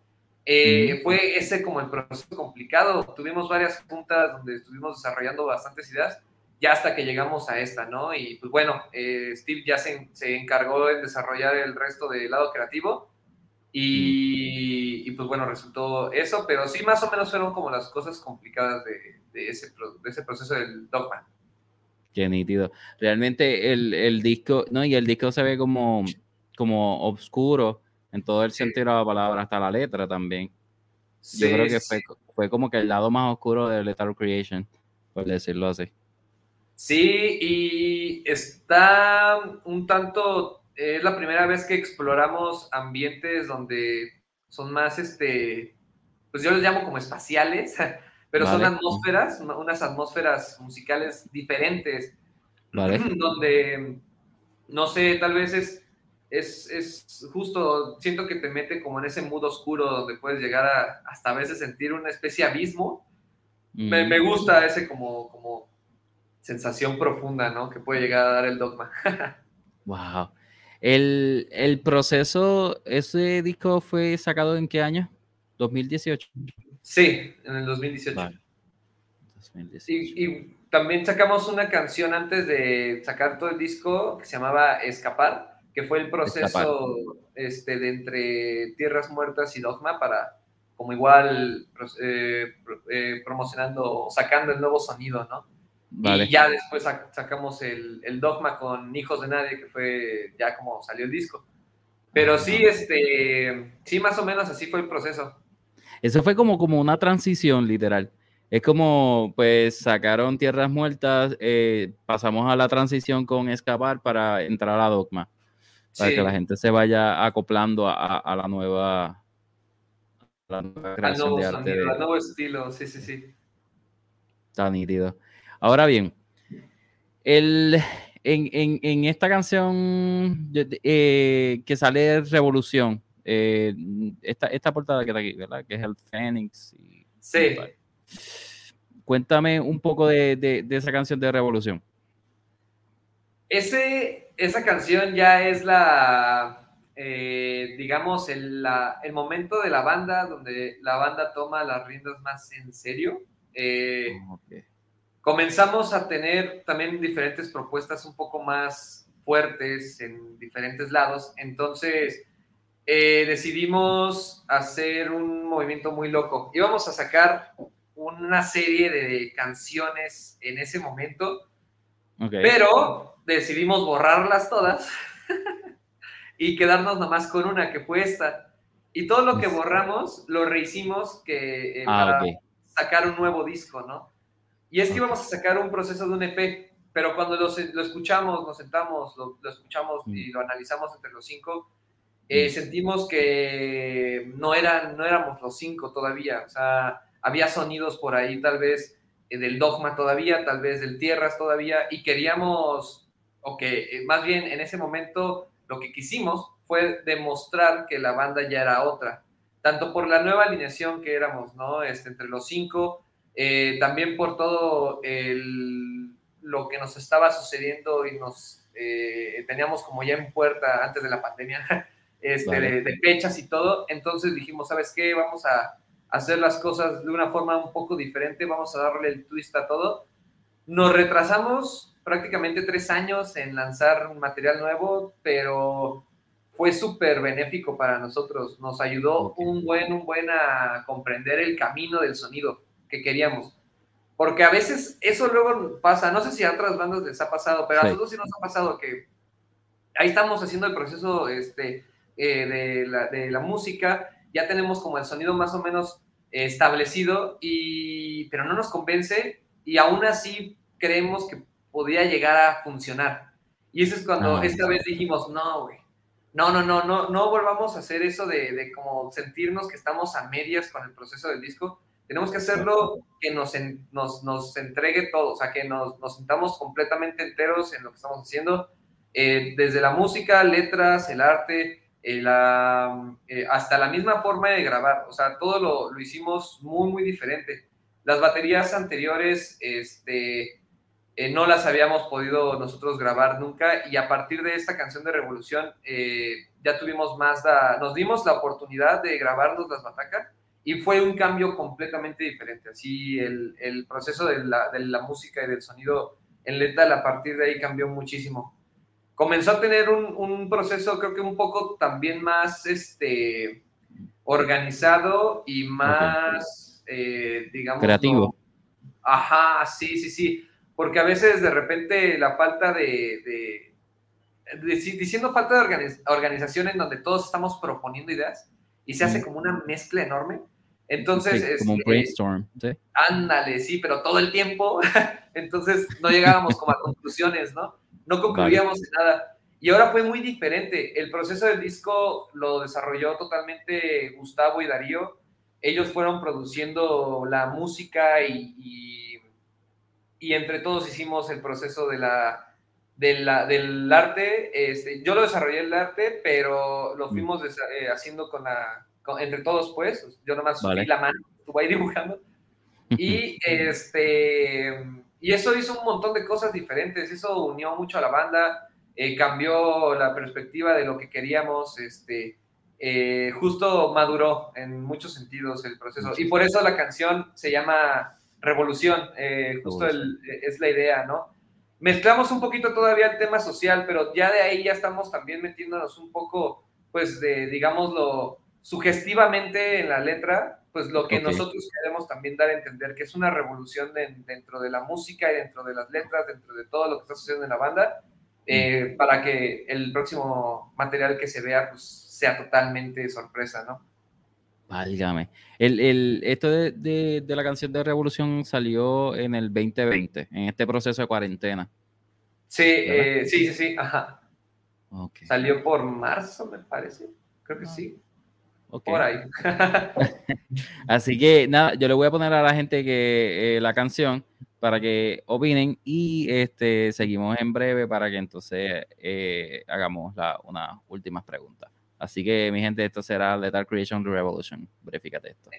Eh, fue ese como el proceso complicado. Tuvimos varias juntas donde estuvimos desarrollando bastantes ideas, ya hasta que llegamos a esta, ¿no? Y pues bueno, eh, Steve ya se, se, encargó de desarrollar el resto del lado creativo y, pues bueno, resultó eso, pero sí más o menos fueron como las cosas complicadas de, de, ese, de ese, proceso del Dogma. Qué nítido. Realmente el, el, disco, ¿no? Y el disco se ve como, como oscuro en todo el sentido de la palabra, hasta la letra también. Yo creo que fue, fue, como que el lado más oscuro de Lethal Creation, por decirlo así. Sí, y está un tanto, es la primera vez que exploramos ambientes donde son más, este, pues yo les llamo como espaciales, pero son atmósferas, unas atmósferas musicales diferentes, vale. donde, no sé, tal vez es es, es, justo, siento que te mete como en ese mood oscuro donde puedes llegar a hasta a veces sentir una especie de abismo. Me, me, mm. gusta ese como, como sensación profunda, ¿no? Que puede llegar a dar el dogma. wow. El, el, proceso, ¿ese disco fue sacado en qué año? ¿2018? Sí, en el 2018. Y, y también sacamos una canción antes de sacar todo el disco que se llamaba Escapar que fue el proceso este, de entre Tierras Muertas y Dogma para, como igual, eh, eh, promocionando, sacando el nuevo sonido, ¿no? Y ya después sacamos el, el, Dogma con Hijos de Nadie, que fue ya como salió el disco. Pero sí, este, sí, más o menos así fue el proceso. Eso fue como, como una transición, literal. Es como, pues, sacaron Tierras Muertas, eh, pasamos a la transición con Escapar para entrar a Dogma para que la gente se vaya acoplando a, la nueva, la nueva creación de arte. Al nuevo estilo, sí, sí, sí. Está nítido. Ahora bien, el, en, esta canción eh, que sale Revolución, eh, esta, portada que está aquí, ¿verdad? Que es el Phoenix. sí. Cuéntame un poco de, de esa canción de Revolución. Ese esa canción ya es la, eh, digamos, el, momento de la banda donde la banda toma las riendas más en serio. Comenzamos a tener también diferentes propuestas un poco más fuertes en diferentes lados. Entonces, eh, decidimos hacer un movimiento muy loco. Íbamos a sacar una serie de canciones en ese momento, pero decidimos borrarlas todas y quedarnos nomás con una que fue esta. Y todo lo que borramos lo rehicimos que, eh, ah, para sacar un nuevo disco, ¿no? Y es que íbamos a sacar un proceso de un EP, pero cuando lo, escuchamos, nos sentamos, lo, escuchamos y mm. lo analizamos entre los cinco, eh, mm. sentimos que no, eran, no éramos los cinco todavía. O sea, había sonidos por ahí tal vez eh, del dogma todavía, tal vez del tierras todavía, y queríamos o que eh, más bien en ese momento lo que quisimos fue demostrar que la banda ya era otra, tanto por la nueva alineación que éramos, ¿no? Este, entre los cinco, eh, también por todo lo que nos estaba sucediendo y nos eh, teníamos como ya en puerta antes de la pandemia, este, de, fechas y todo. Entonces dijimos, ¿sabes qué? Vamos a hacer las cosas de una forma un poco diferente, vamos a darle el twist a todo. Nos retrasamos prácticamente tres años en lanzar un material nuevo, pero fue súper benéfico para nosotros. Nos ayudó un buen, un buen a comprender el camino del sonido que queríamos. Porque a veces eso luego pasa, no sé si a otras bandas les ha pasado, pero a nosotros sí nos ha pasado que ahí estamos haciendo el proceso este, eh, de, la, de, la, música, ya tenemos como el sonido más o menos establecido, y, pero no nos convence y aún así creemos que podría llegar a funcionar. Y eso es cuando ah, esta vez dijimos, no, güey, no, no, no, no, no volvamos a hacer eso de, de como sentirnos que estamos a medias con el proceso del disco, tenemos que hacerlo que nos, nos, nos entregue todo, o sea, que nos, nos, sintamos completamente enteros en lo que estamos haciendo, eh, desde la música, letras, el arte, eh, la, eh, hasta la misma forma de grabar, o sea, todo lo, lo, hicimos muy, muy diferente. Las baterías anteriores, este, no las habíamos podido nosotros grabar nunca y a partir de esta canción de Revolución ya tuvimos más, nos dimos la oportunidad de grabarnos las batacas y fue un cambio completamente diferente. Así el, el proceso de la, de la, música y del sonido en Lethal a partir de ahí cambió muchísimo. Comenzó a tener un, un proceso creo que un poco también más este, organizado y más, eh, digamos... Creativo. ajá, sí, sí, sí. Porque a veces de repente la falta de, de, diciendo falta de organización en donde todos estamos proponiendo ideas y se hace como una mezcla enorme, entonces, como un este, brainstorm, ¿sí? Ándale, sí, pero todo el tiempo, entonces no llegábamos como a conclusiones, ¿no? No concluíamos en nada. Y ahora fue muy diferente. El proceso del disco lo desarrolló totalmente Gustavo y Darío. Ellos fueron produciendo la música y, y, entre todos hicimos el proceso de la, de la, del arte. Este, yo lo desarrollé el arte, pero lo mm. fuimos eh, haciendo con la, entre todos, pues. Yo nomás subí la mano, estuve ahí dibujando. Y, este, y eso hizo un montón de cosas diferentes. Eso unió mucho a la banda, eh, cambió la perspectiva de lo que queríamos. Este, eh, justo maduró en muchos sentidos el proceso. Y por eso la canción se llama Revolución. Eh, justo es la idea, ¿no? Mezclamos un poquito todavía el tema social, pero ya de ahí ya estamos también metiéndonos un poco, pues, de, digámoslo, sugestivamente en la letra, pues lo que nosotros queremos también dar a entender, que es una revolución dentro de la música y dentro de las letras, dentro de todo lo que está sucediendo en la banda, eh, para que el próximo material que se vea pues, sea totalmente sorpresa, ¿no? Válgame. El, el, esto de, de, la canción de Revolución salió en el 2020, en este proceso de cuarentena. Sí, eh, sí, sí, sí, ajá. Salió por marzo, me parece. Creo que ah. sí. Por ahí. Así que nada, yo le voy a poner a la gente que eh, la canción para que opinen y este seguimos en breve para que entonces eh, hagamos la, unas últimas preguntas. Así que mi gente, esto será Lethal Creation Revolution. Verifícate esto.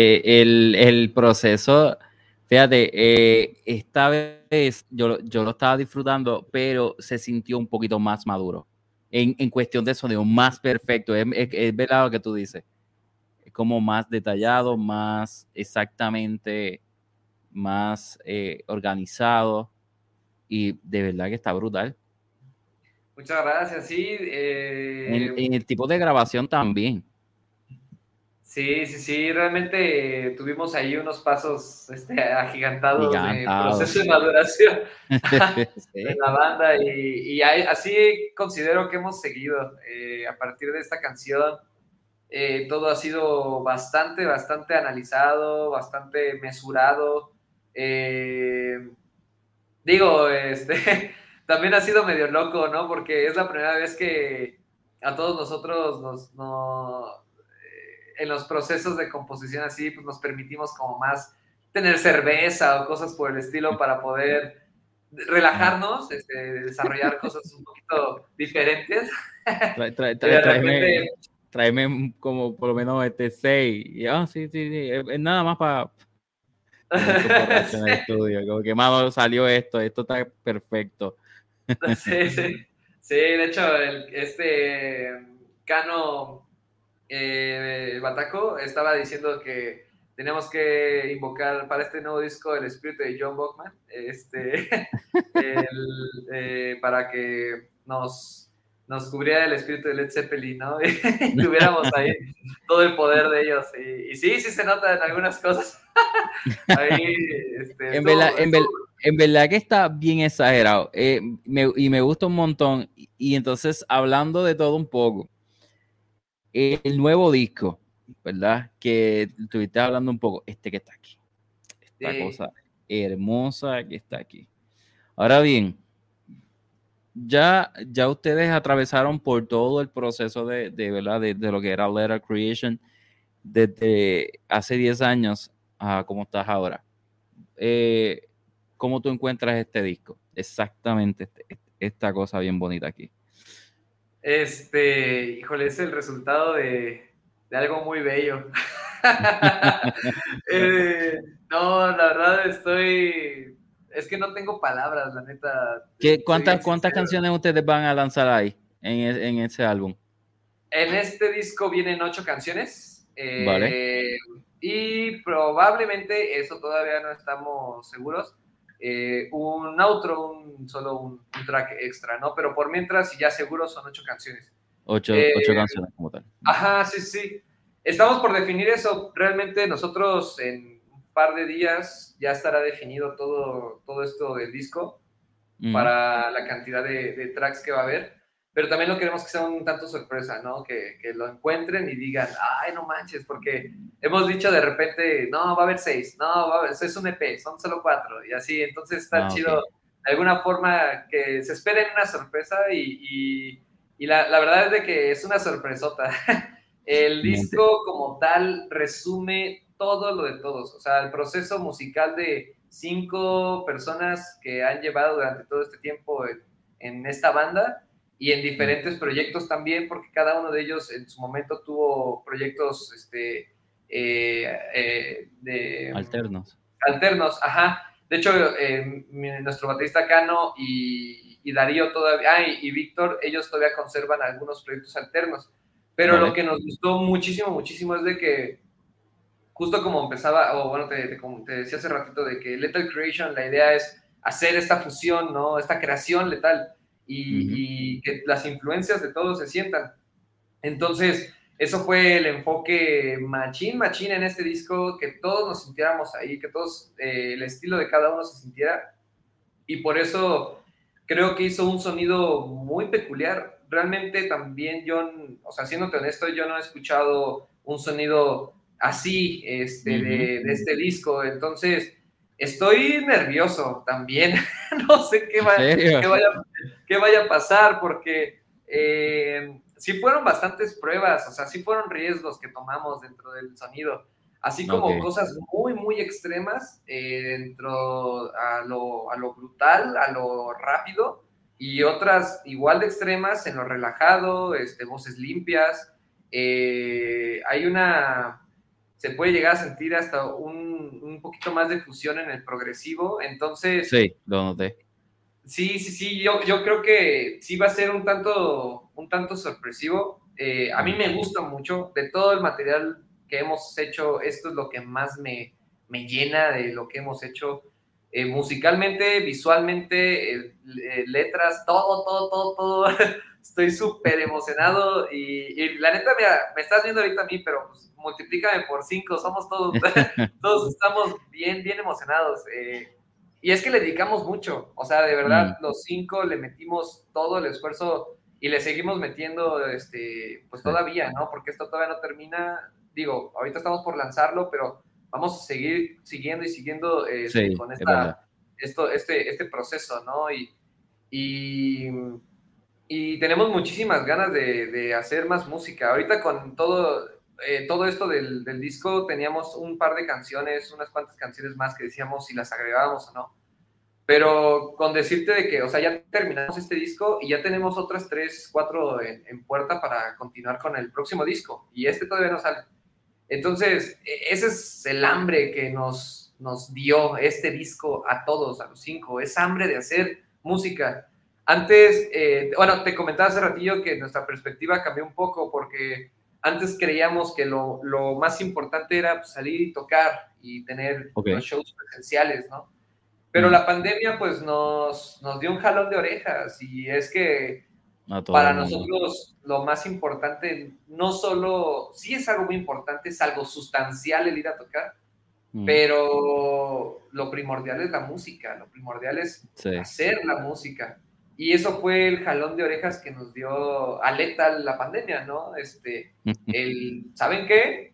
Eh, el, el, proceso, fíjate, eh, esta vez yo, yo, lo estaba disfrutando, pero se sintió un poquito más maduro. En, en cuestión de sonido, más perfecto. Es, es, verdad lo que tú dices. Es como más detallado, más exactamente, más eh, organizado. Y de verdad que está brutal. Muchas gracias, sí. En, en, el tipo de grabación también. Sí, sí, sí, realmente tuvimos ahí unos pasos este, agigantados de proceso de maduración de la banda y, así considero que hemos seguido eh, a partir de esta canción. Eh, todo ha sido bastante, bastante analizado, bastante mesurado. Eh, digo, este, también ha sido medio loco, ¿no? Porque es la primera vez que a todos nosotros nos, nos en los procesos de composición así, pues nos permitimos como más tener cerveza o cosas por el estilo para poder relajarnos, este, desarrollar cosas un poquito diferentes. tráeme, como por lo menos este 6. Ah, sí, sí, sí. Es, nada más para... sí. estudio, como que más salió esto, esto está perfecto. sí, sí. Sí, de hecho, el, este Cano eh, Bataco estaba diciendo que tenemos que invocar para este nuevo disco el espíritu de John Bachman, este, eh, para que nos, nos cubriera el espíritu de Led Zeppelin, ¿no? Y tuviéramos ahí todo el poder de ellos. Y, sí, sí se nota en algunas cosas. ahí, este, en, verdad, en, verdad, que está bien exagerado eh, y me gusta un montón. Y entonces, hablando de todo un poco, el nuevo disco, ¿verdad? Que estuviste hablando un poco, este que está aquí. Esta cosa hermosa que está aquí. Ahora bien, ya, ya ustedes atravesaron por todo el proceso de, ¿verdad? De, lo que era Letter Creation desde hace 10 años a cómo estás ahora. Eh, ¿Cómo tú encuentras este disco? Exactamente este, esta cosa bien bonita aquí. Este, híjole, es el resultado de, algo muy bello. Eh, no, la verdad estoy. Es que no tengo palabras, la neta. ¿Qué, cuántas, ¿Cuántas canciones ustedes van a lanzar ahí en, e, en ese álbum? En este disco vienen ocho canciones. Eh, vale. Y probablemente, eso todavía no estamos seguros, eh, un outro, un, solo un, track extra, ¿no? Pero por mientras, ya seguro, son ocho canciones. Ocho, eh, ocho canciones como tal. Ajá, sí, sí. Estamos por definir eso. Realmente nosotros en un par de días ya estará definido todo, todo esto del disco para la cantidad de, de tracks que va a haber pero también no queremos que sea un tanto sorpresa, ¿no? Que, que, lo encuentren y digan, ay, no manches, porque hemos dicho de repente, no, va a haber seis, no, va a haber, es un EP, son solo cuatro, y así, entonces está ah, chido, de alguna forma, que se esperen una sorpresa y, y, la, la, verdad es de que es una sorpresota. El disco como tal resume todo lo de todos, o sea, el proceso musical de cinco personas que han llevado durante todo este tiempo en, en esta banda y en diferentes proyectos también, porque cada uno de ellos en su momento tuvo proyectos este, eh, eh, de... Alternos. Alternos, ajá. De hecho, eh, nuestro baterista Cano y, y Darío todavía, ah, y, Víctor, ellos todavía conservan algunos proyectos alternos. Pero lo que nos gustó muchísimo, muchísimo es de que, justo como empezaba, o bueno, te, te, te decía hace ratito, de que Lethal Creation, la idea es hacer esta fusión, ¿no? Esta creación letal y, que las influencias de todos se sientan. Entonces, eso fue el enfoque machín, machín en este disco, que todos nos sintiéramos ahí, que todos, eh, el estilo de cada uno se sintiera. Y por eso creo que hizo un sonido muy peculiar. Realmente también yo, o sea, siéndote honesto, yo no he escuchado un sonido así este, de, de, este disco. Entonces, estoy nervioso también. no sé qué, qué, vaya, qué, vaya, a pasar porque eh, sí fueron bastantes pruebas, o sea, sí fueron riesgos que tomamos dentro del sonido, así como cosas muy, muy extremas eh, dentro a lo, a lo brutal, a lo rápido, y otras igual de extremas en lo relajado, este, voces limpias. Eh, hay una se puede llegar a sentir hasta un, un poquito más de fusión en el progresivo. Entonces, sí, lo noté. Sí, sí, sí, yo, yo creo que sí va a ser un tanto, un tanto sorpresivo. Eh, a mí me gusta mucho, de todo el material que hemos hecho, esto es lo que más me, me llena de lo que hemos hecho. Eh, musicalmente, visualmente, eh, letras, todo, todo, todo, todo. Estoy súper emocionado y, la neta, mira, me estás viendo ahorita a mí, pero pues, multiplícame por cinco, somos todos, todos estamos bien, bien emocionados. Y es que le dedicamos mucho, o sea, de verdad, mm. los cinco le metimos todo el esfuerzo y le seguimos metiendo, este, pues todavía, ¿no? Porque esto todavía no termina. Digo, ahorita estamos por lanzarlo, pero vamos a seguir siguiendo y siguiendo este, con esta, esto, este, este proceso, ¿no? Y, y, y tenemos muchísimas ganas de, de, hacer más música. Ahorita con todo, eh, todo esto del, del disco teníamos un par de canciones, unas cuantas canciones más que decíamos si las agregábamos o no pero con decirte de que, o sea, ya terminamos este disco y ya tenemos otras tres, cuatro en, puerta para continuar con el próximo disco. Y este todavía no sale. Entonces, e, ese es el hambre que nos, nos dio este disco a todos, a los cinco. Es hambre de hacer música. Antes, eh, bueno, te comentaba hace ratillo que nuestra perspectiva cambió un poco porque antes creíamos que lo, lo más importante era pues, salir y tocar y tener los shows presenciales, ¿no? Pero la pandemia pues nos, nos dio un jalón de orejas y es que para nosotros lo más importante, no solo, sí es algo muy importante, es algo sustancial el ir a tocar, mm. pero lo primordial es la música, lo primordial es hacer la música. Y eso fue el jalón de orejas que nos dio aleta la pandemia, ¿no? Este, el, ¿saben qué?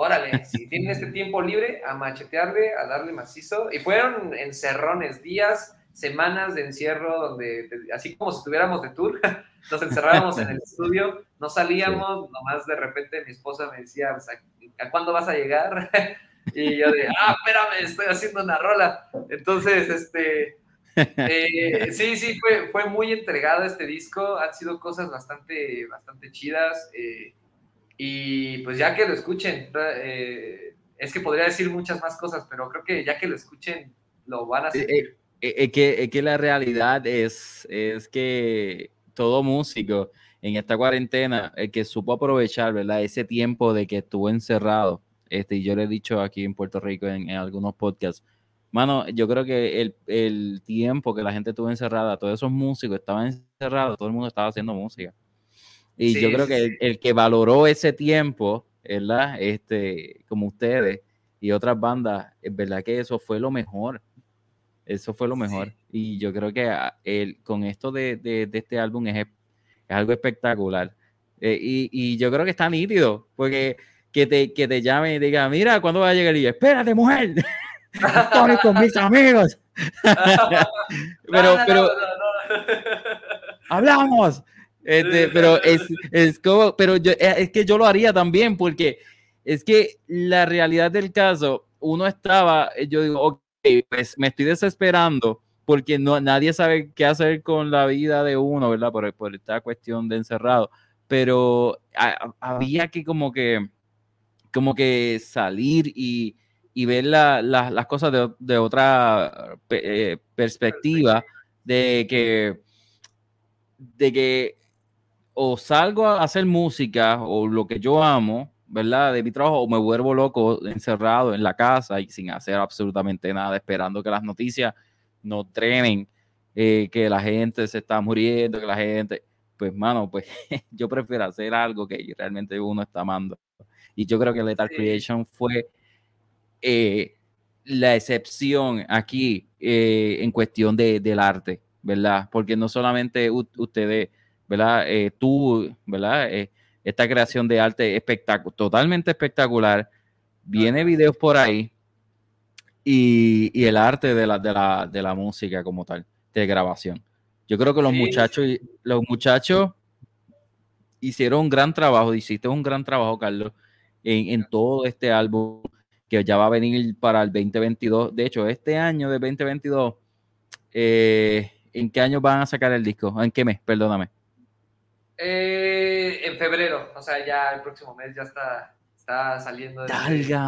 órale, si tienen este tiempo libre, a machetearle, a darle macizo. Y fueron encerrones, días, semanas de encierro, donde, así como si estuviéramos de tour, nos encerrábamos en el estudio, no salíamos, nomás de repente mi esposa me decía, ¿a cuándo vas a llegar? y yo de, ah, espérame, estoy haciendo una rola. Entonces, este, eh, sí, sí, fue, fue muy entregado este disco, han sido cosas bastante, bastante chidas. Eh, y pues ya que lo escuchen, eh, es que podría decir muchas más cosas, pero creo que ya que lo escuchen, lo van a hacer. Eh, eh, es que, que la realidad es, es que todo músico en esta cuarentena, el que supo aprovechar, ¿verdad? Ese tiempo de que estuvo encerrado, este, y yo le he dicho aquí en Puerto Rico en, algunos podcasts, mano, yo creo que el, el, tiempo que la gente estuvo encerrada, todos esos músicos estaban encerrados, todo el mundo estaba haciendo música. Y yo creo que el, que valoró ese tiempo, ¿verdad? Este, como ustedes y otras bandas, es verdad que eso fue lo mejor. Eso fue lo mejor. Y yo creo que ah, el, con esto de, de, este álbum es, algo espectacular. Eh, y, y, yo creo que está nítido, porque que te, que te llame y diga, mira, ¿cuándo va a llegar? Y yo, espérate, mujer. Estoy con mis amigos. pero, pero, hablamos. Este, pero es, es como, pero yo, eh, es que yo lo haría también, porque es que la realidad del caso, uno estaba, eh, yo digo, ok, pues me estoy desesperando porque no, nadie sabe qué hacer con la vida de uno, ¿verdad? Por, por esta cuestión de encerrado. Pero había que como que, como que salir y, y ver la, las cosas de, de otra eh, perspectiva, de que, de que o salgo a hacer música o lo que yo amo, ¿verdad? De mi trabajo, o me vuelvo loco encerrado en la casa y sin hacer absolutamente nada, esperando que las noticias no trenen, eh, que la gente se está muriendo, que la gente, pues, mano, pues yo prefiero hacer algo que realmente uno está amando. Y yo creo que Lethal Creation fue eh, la excepción aquí eh, en cuestión de, del arte, ¿verdad? Porque no solamente ustedes ¿verdad? Eh, tú, ¿verdad? Eh, esta creación de arte espectacular, totalmente espectacular. Viene videos por ahí y, el arte de la, de, la, de la música como tal, de grabación. Yo creo que los muchachos, los muchachos hicieron un gran trabajo, hiciste un gran trabajo, Carlos, en, en, todo este álbum que ya va a venir para el 2022. De hecho, este año de 2022, eh, ¿en qué año van a sacar el disco? ¿En qué mes? Perdóname. Eh, en febrero, o sea, ya el próximo mes ya está, está saliendo.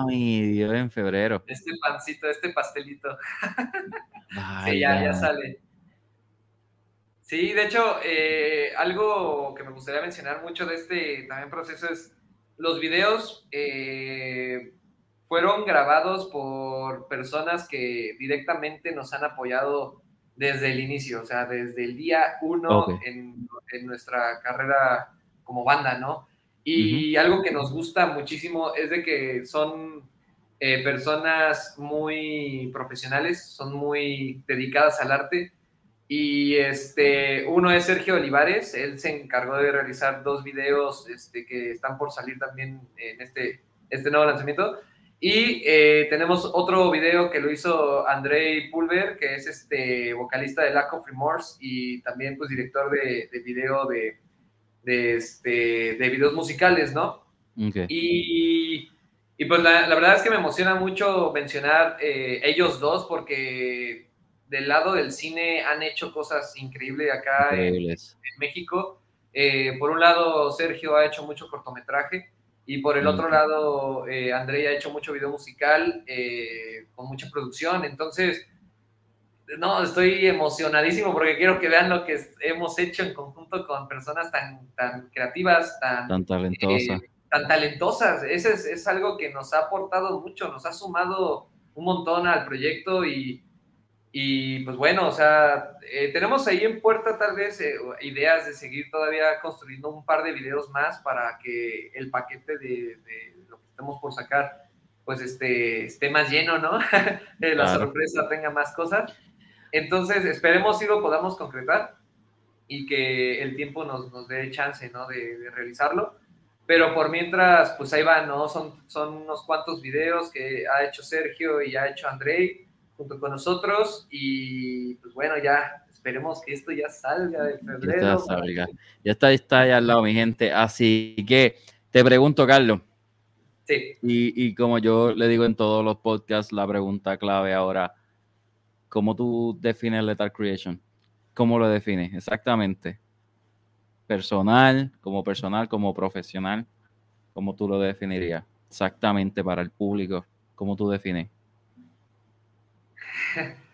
mi Dios, en febrero. Este pancito, este pastelito. sí, ya, ya sale. Sí, de hecho, eh, algo que me gustaría mencionar mucho de este también proceso es los videos eh, fueron grabados por personas que directamente nos han apoyado desde el inicio, o sea, desde el día uno en, nuestra carrera como banda, ¿no? Y algo que nos gusta muchísimo es de que son eh, personas muy profesionales, son muy dedicadas al arte y este, uno es Sergio Olivares, él se encargó de realizar dos videos este, que están por salir también en este, este nuevo lanzamiento. Y eh, tenemos otro video que lo hizo Andrei Pulver, que es este vocalista de Lack of Remorse y también pues director de, de video de, de, este, de videos musicales, ¿no? Y, y, pues la, la, verdad es que me emociona mucho mencionar eh, ellos dos porque del lado del cine han hecho cosas increíbles acá en, México. Eh, por un lado, Sergio ha hecho mucho cortometraje y por el otro lado, eh, André ha hecho mucho video musical eh, con mucha producción. Entonces, no, estoy emocionadísimo porque quiero que vean lo que hemos hecho en conjunto con personas tan, tan creativas, tan, tan talentosas. tan talentosas. Ese es, es algo que nos ha aportado mucho, nos ha sumado un montón al proyecto y, y pues bueno, o sea, eh, tenemos ahí en puerta tal vez eh, ideas de seguir todavía construyendo un par de videos más para que el paquete de, lo que estamos por sacar pues este, esté más lleno, ¿no? La sorpresa tenga más cosas. Entonces, esperemos si lo podamos concretar y que el tiempo nos, nos dé chance, ¿no? De, de, realizarlo. Pero por mientras, pues ahí va, ¿no? Son, son unos cuantos videos que ha hecho Sergio y ha hecho Andrei junto con nosotros y pues bueno, ya esperemos que esto ya salga de febrero. Ya, salga. ya está, está ya al lado, mi gente. Así que te pregunto, Carlos. Sí. Y, y como yo le digo en todos los podcasts, la pregunta clave ahora, ¿cómo tú defines Lethal Creation? ¿Cómo lo defines exactamente? Personal, como personal, como profesional, ¿cómo tú lo definirías? Exactamente para el público, ¿cómo tú defines?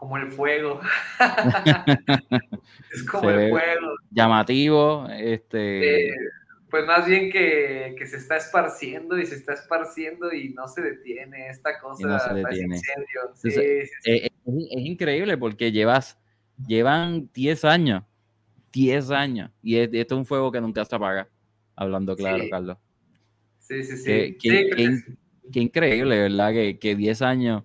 como el fuego. es como el fuego. Llamativo, este. Eh, pues más bien que, se está esparciendo y se está esparciendo y no se detiene esta cosa. No se detiene. Eh, es, increíble porque llevas, llevan 10 años, 10 años, y esto es un fuego que nunca se apaga, hablando claro, Carlos. Sí, sí, sí. Qué, increíble, ¿verdad? Que, que 10 años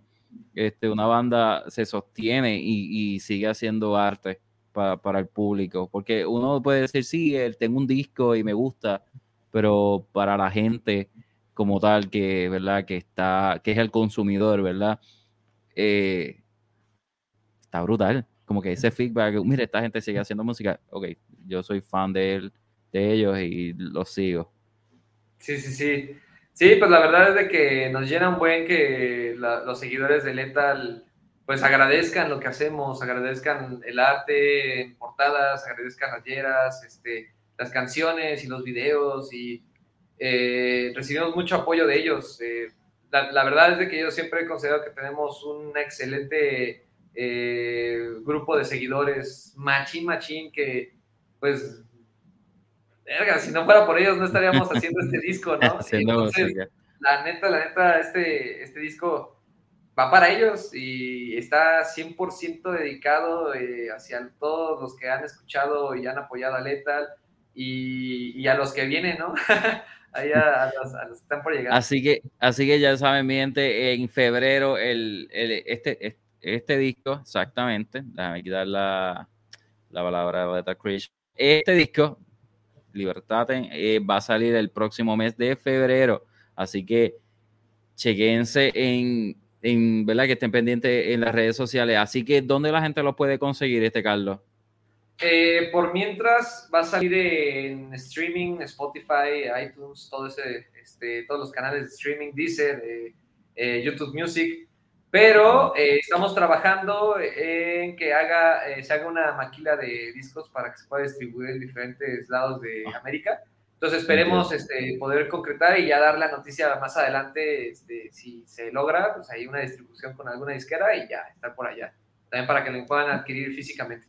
este, una banda se sostiene y, sigue haciendo arte para, el público. Porque uno puede decir, sí, tengo un disco y me gusta, pero para la gente como tal, que, ¿verdad? que, está, que es el consumidor, ¿verdad? Eh, está brutal. Como que ese feedback, mire, esta gente sigue haciendo música. Ok, yo soy fan de, él, de ellos y los sigo. Sí, sí, sí. Sí, pues la verdad es de que nos llena un buen que los seguidores de Lethal pues agradezcan lo que hacemos, agradezcan el arte en portadas, agradezcan las este, las canciones y los videos y eh, recibimos mucho apoyo de ellos. Eh, la, verdad es de que yo siempre he considerado que tenemos un excelente eh, grupo de seguidores, machín, machín, que pues verga, si no fuera por ellos no estaríamos haciendo este disco, ¿no? Entonces, la neta, la neta, este, este disco va para ellos y está 100% dedicado eh, hacia todos los que han escuchado y han apoyado a Lethal y, a los que vienen, ¿no? Ahí a, los, que están por llegar. Así que, así que ya saben, mi gente, en febrero el, este, este, disco, exactamente, déjame quitar la, la palabra de Lethal Creation. Este disco Libertad eh, va a salir el próximo mes de febrero. Así que chequense en, en, ¿verdad? Que estén pendientes en las redes sociales. Así que, ¿dónde la gente lo puede conseguir, este Carlos? Eh, por mientras va a salir en streaming, Spotify, iTunes, todo ese, este, todos los canales de streaming, Deezer, eh, YouTube Music. Pero eh, estamos trabajando en que haga, eh, se haga una maquila de discos para que se pueda distribuir en diferentes lados de América. Entonces esperemos este, poder concretar y ya dar la noticia más adelante, este, si se logra, pues hay una distribución con alguna disquera y ya estar por allá. También para que lo puedan adquirir físicamente.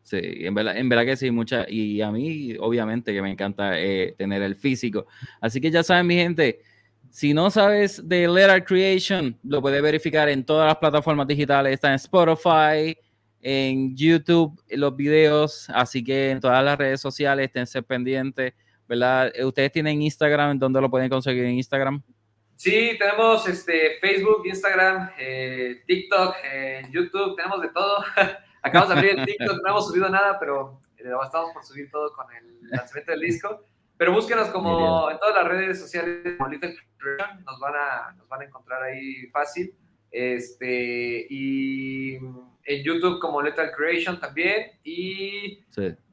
Sí, en verdad, en verdad que sí, mucha, y a mí obviamente que me encanta eh, tener el físico. Así que ya saben, mi gente, si no sabes de Letter Creation, lo puedes verificar en todas las plataformas digitales, está en Spotify, en YouTube, los videos, así que en todas las redes sociales, esténse pendientes, ¿verdad? Eh, ¿Ustedes tienen Instagram? ¿Dónde lo pueden conseguir en Instagram? Sí, tenemos este, Facebook, Instagram, eh, TikTok, YouTube, tenemos de todo. Acabamos de abrir el TikTok, no hemos subido nada, pero eh, estamos por subir todo con el lanzamiento del disco. Pero búsquenos como en todas las redes sociales como Little Creation, nos van a, nos van a encontrar ahí fácil. Este, y en YouTube como Lethal Creation también. Y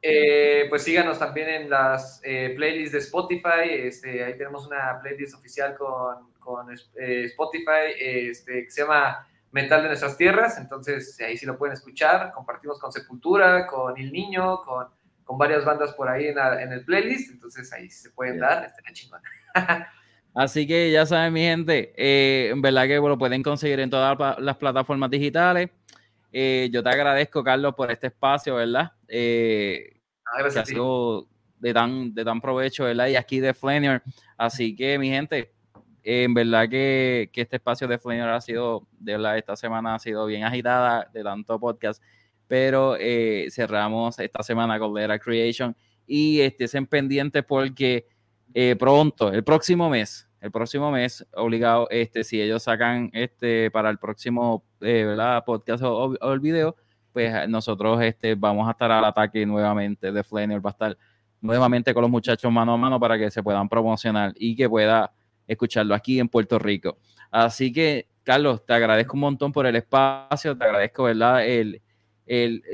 eh, pues síganos también en las eh, playlists de Spotify. Este, ahí tenemos una playlist oficial con, con Spotify este, que se llama Metal de nuestras tierras, entonces ahí sí lo pueden escuchar, compartimos con Sepultura, con El Niño, con, con varias bandas por ahí en, en, el playlist, entonces ahí se pueden dar, está chingón. Así que ya saben, mi gente, eh, en verdad que lo pueden conseguir en todas las plataformas digitales. Eh, yo te agradezco, Carlos, por este espacio, ¿verdad? Eh, ah, gracias. Que ha sido de tan, de tan provecho, ¿verdad? Y aquí de Flanier. Así que, mi gente, en verdad que, este espacio de Flamer ha sido, de verdad, esta semana ha sido bien agitada de tanto podcast, pero eh, cerramos esta semana con Lera Creation y estén pendientes porque eh, pronto, el próximo mes, el próximo mes, obligado, este, si ellos sacan este para el próximo eh, ¿verdad? podcast o, el video, pues nosotros este, vamos a estar al ataque nuevamente de Flamer, va a estar nuevamente con los muchachos mano a mano para que se puedan promocionar y que pueda escucharlo aquí en Puerto Rico. Así que, Carlos, te agradezco un montón por el espacio, te agradezco, ¿verdad? El,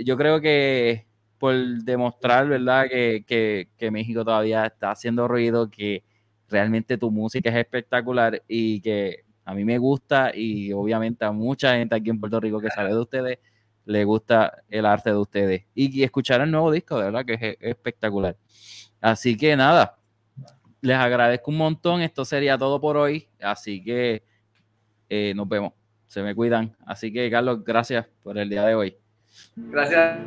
yo creo que por demostrar, ¿verdad? Que, México todavía está haciendo ruido, que realmente tu música es espectacular y que a mí me gusta y obviamente a mucha gente aquí en Puerto Rico que sabe de ustedes le gusta el arte de ustedes y, escuchar el nuevo disco, de verdad que es espectacular. Así que nada, les agradezco un montón. Esto sería todo por hoy. Así que eh, nos vemos. Se me cuidan. Así que, Carlos, gracias por el día de hoy. Gracias.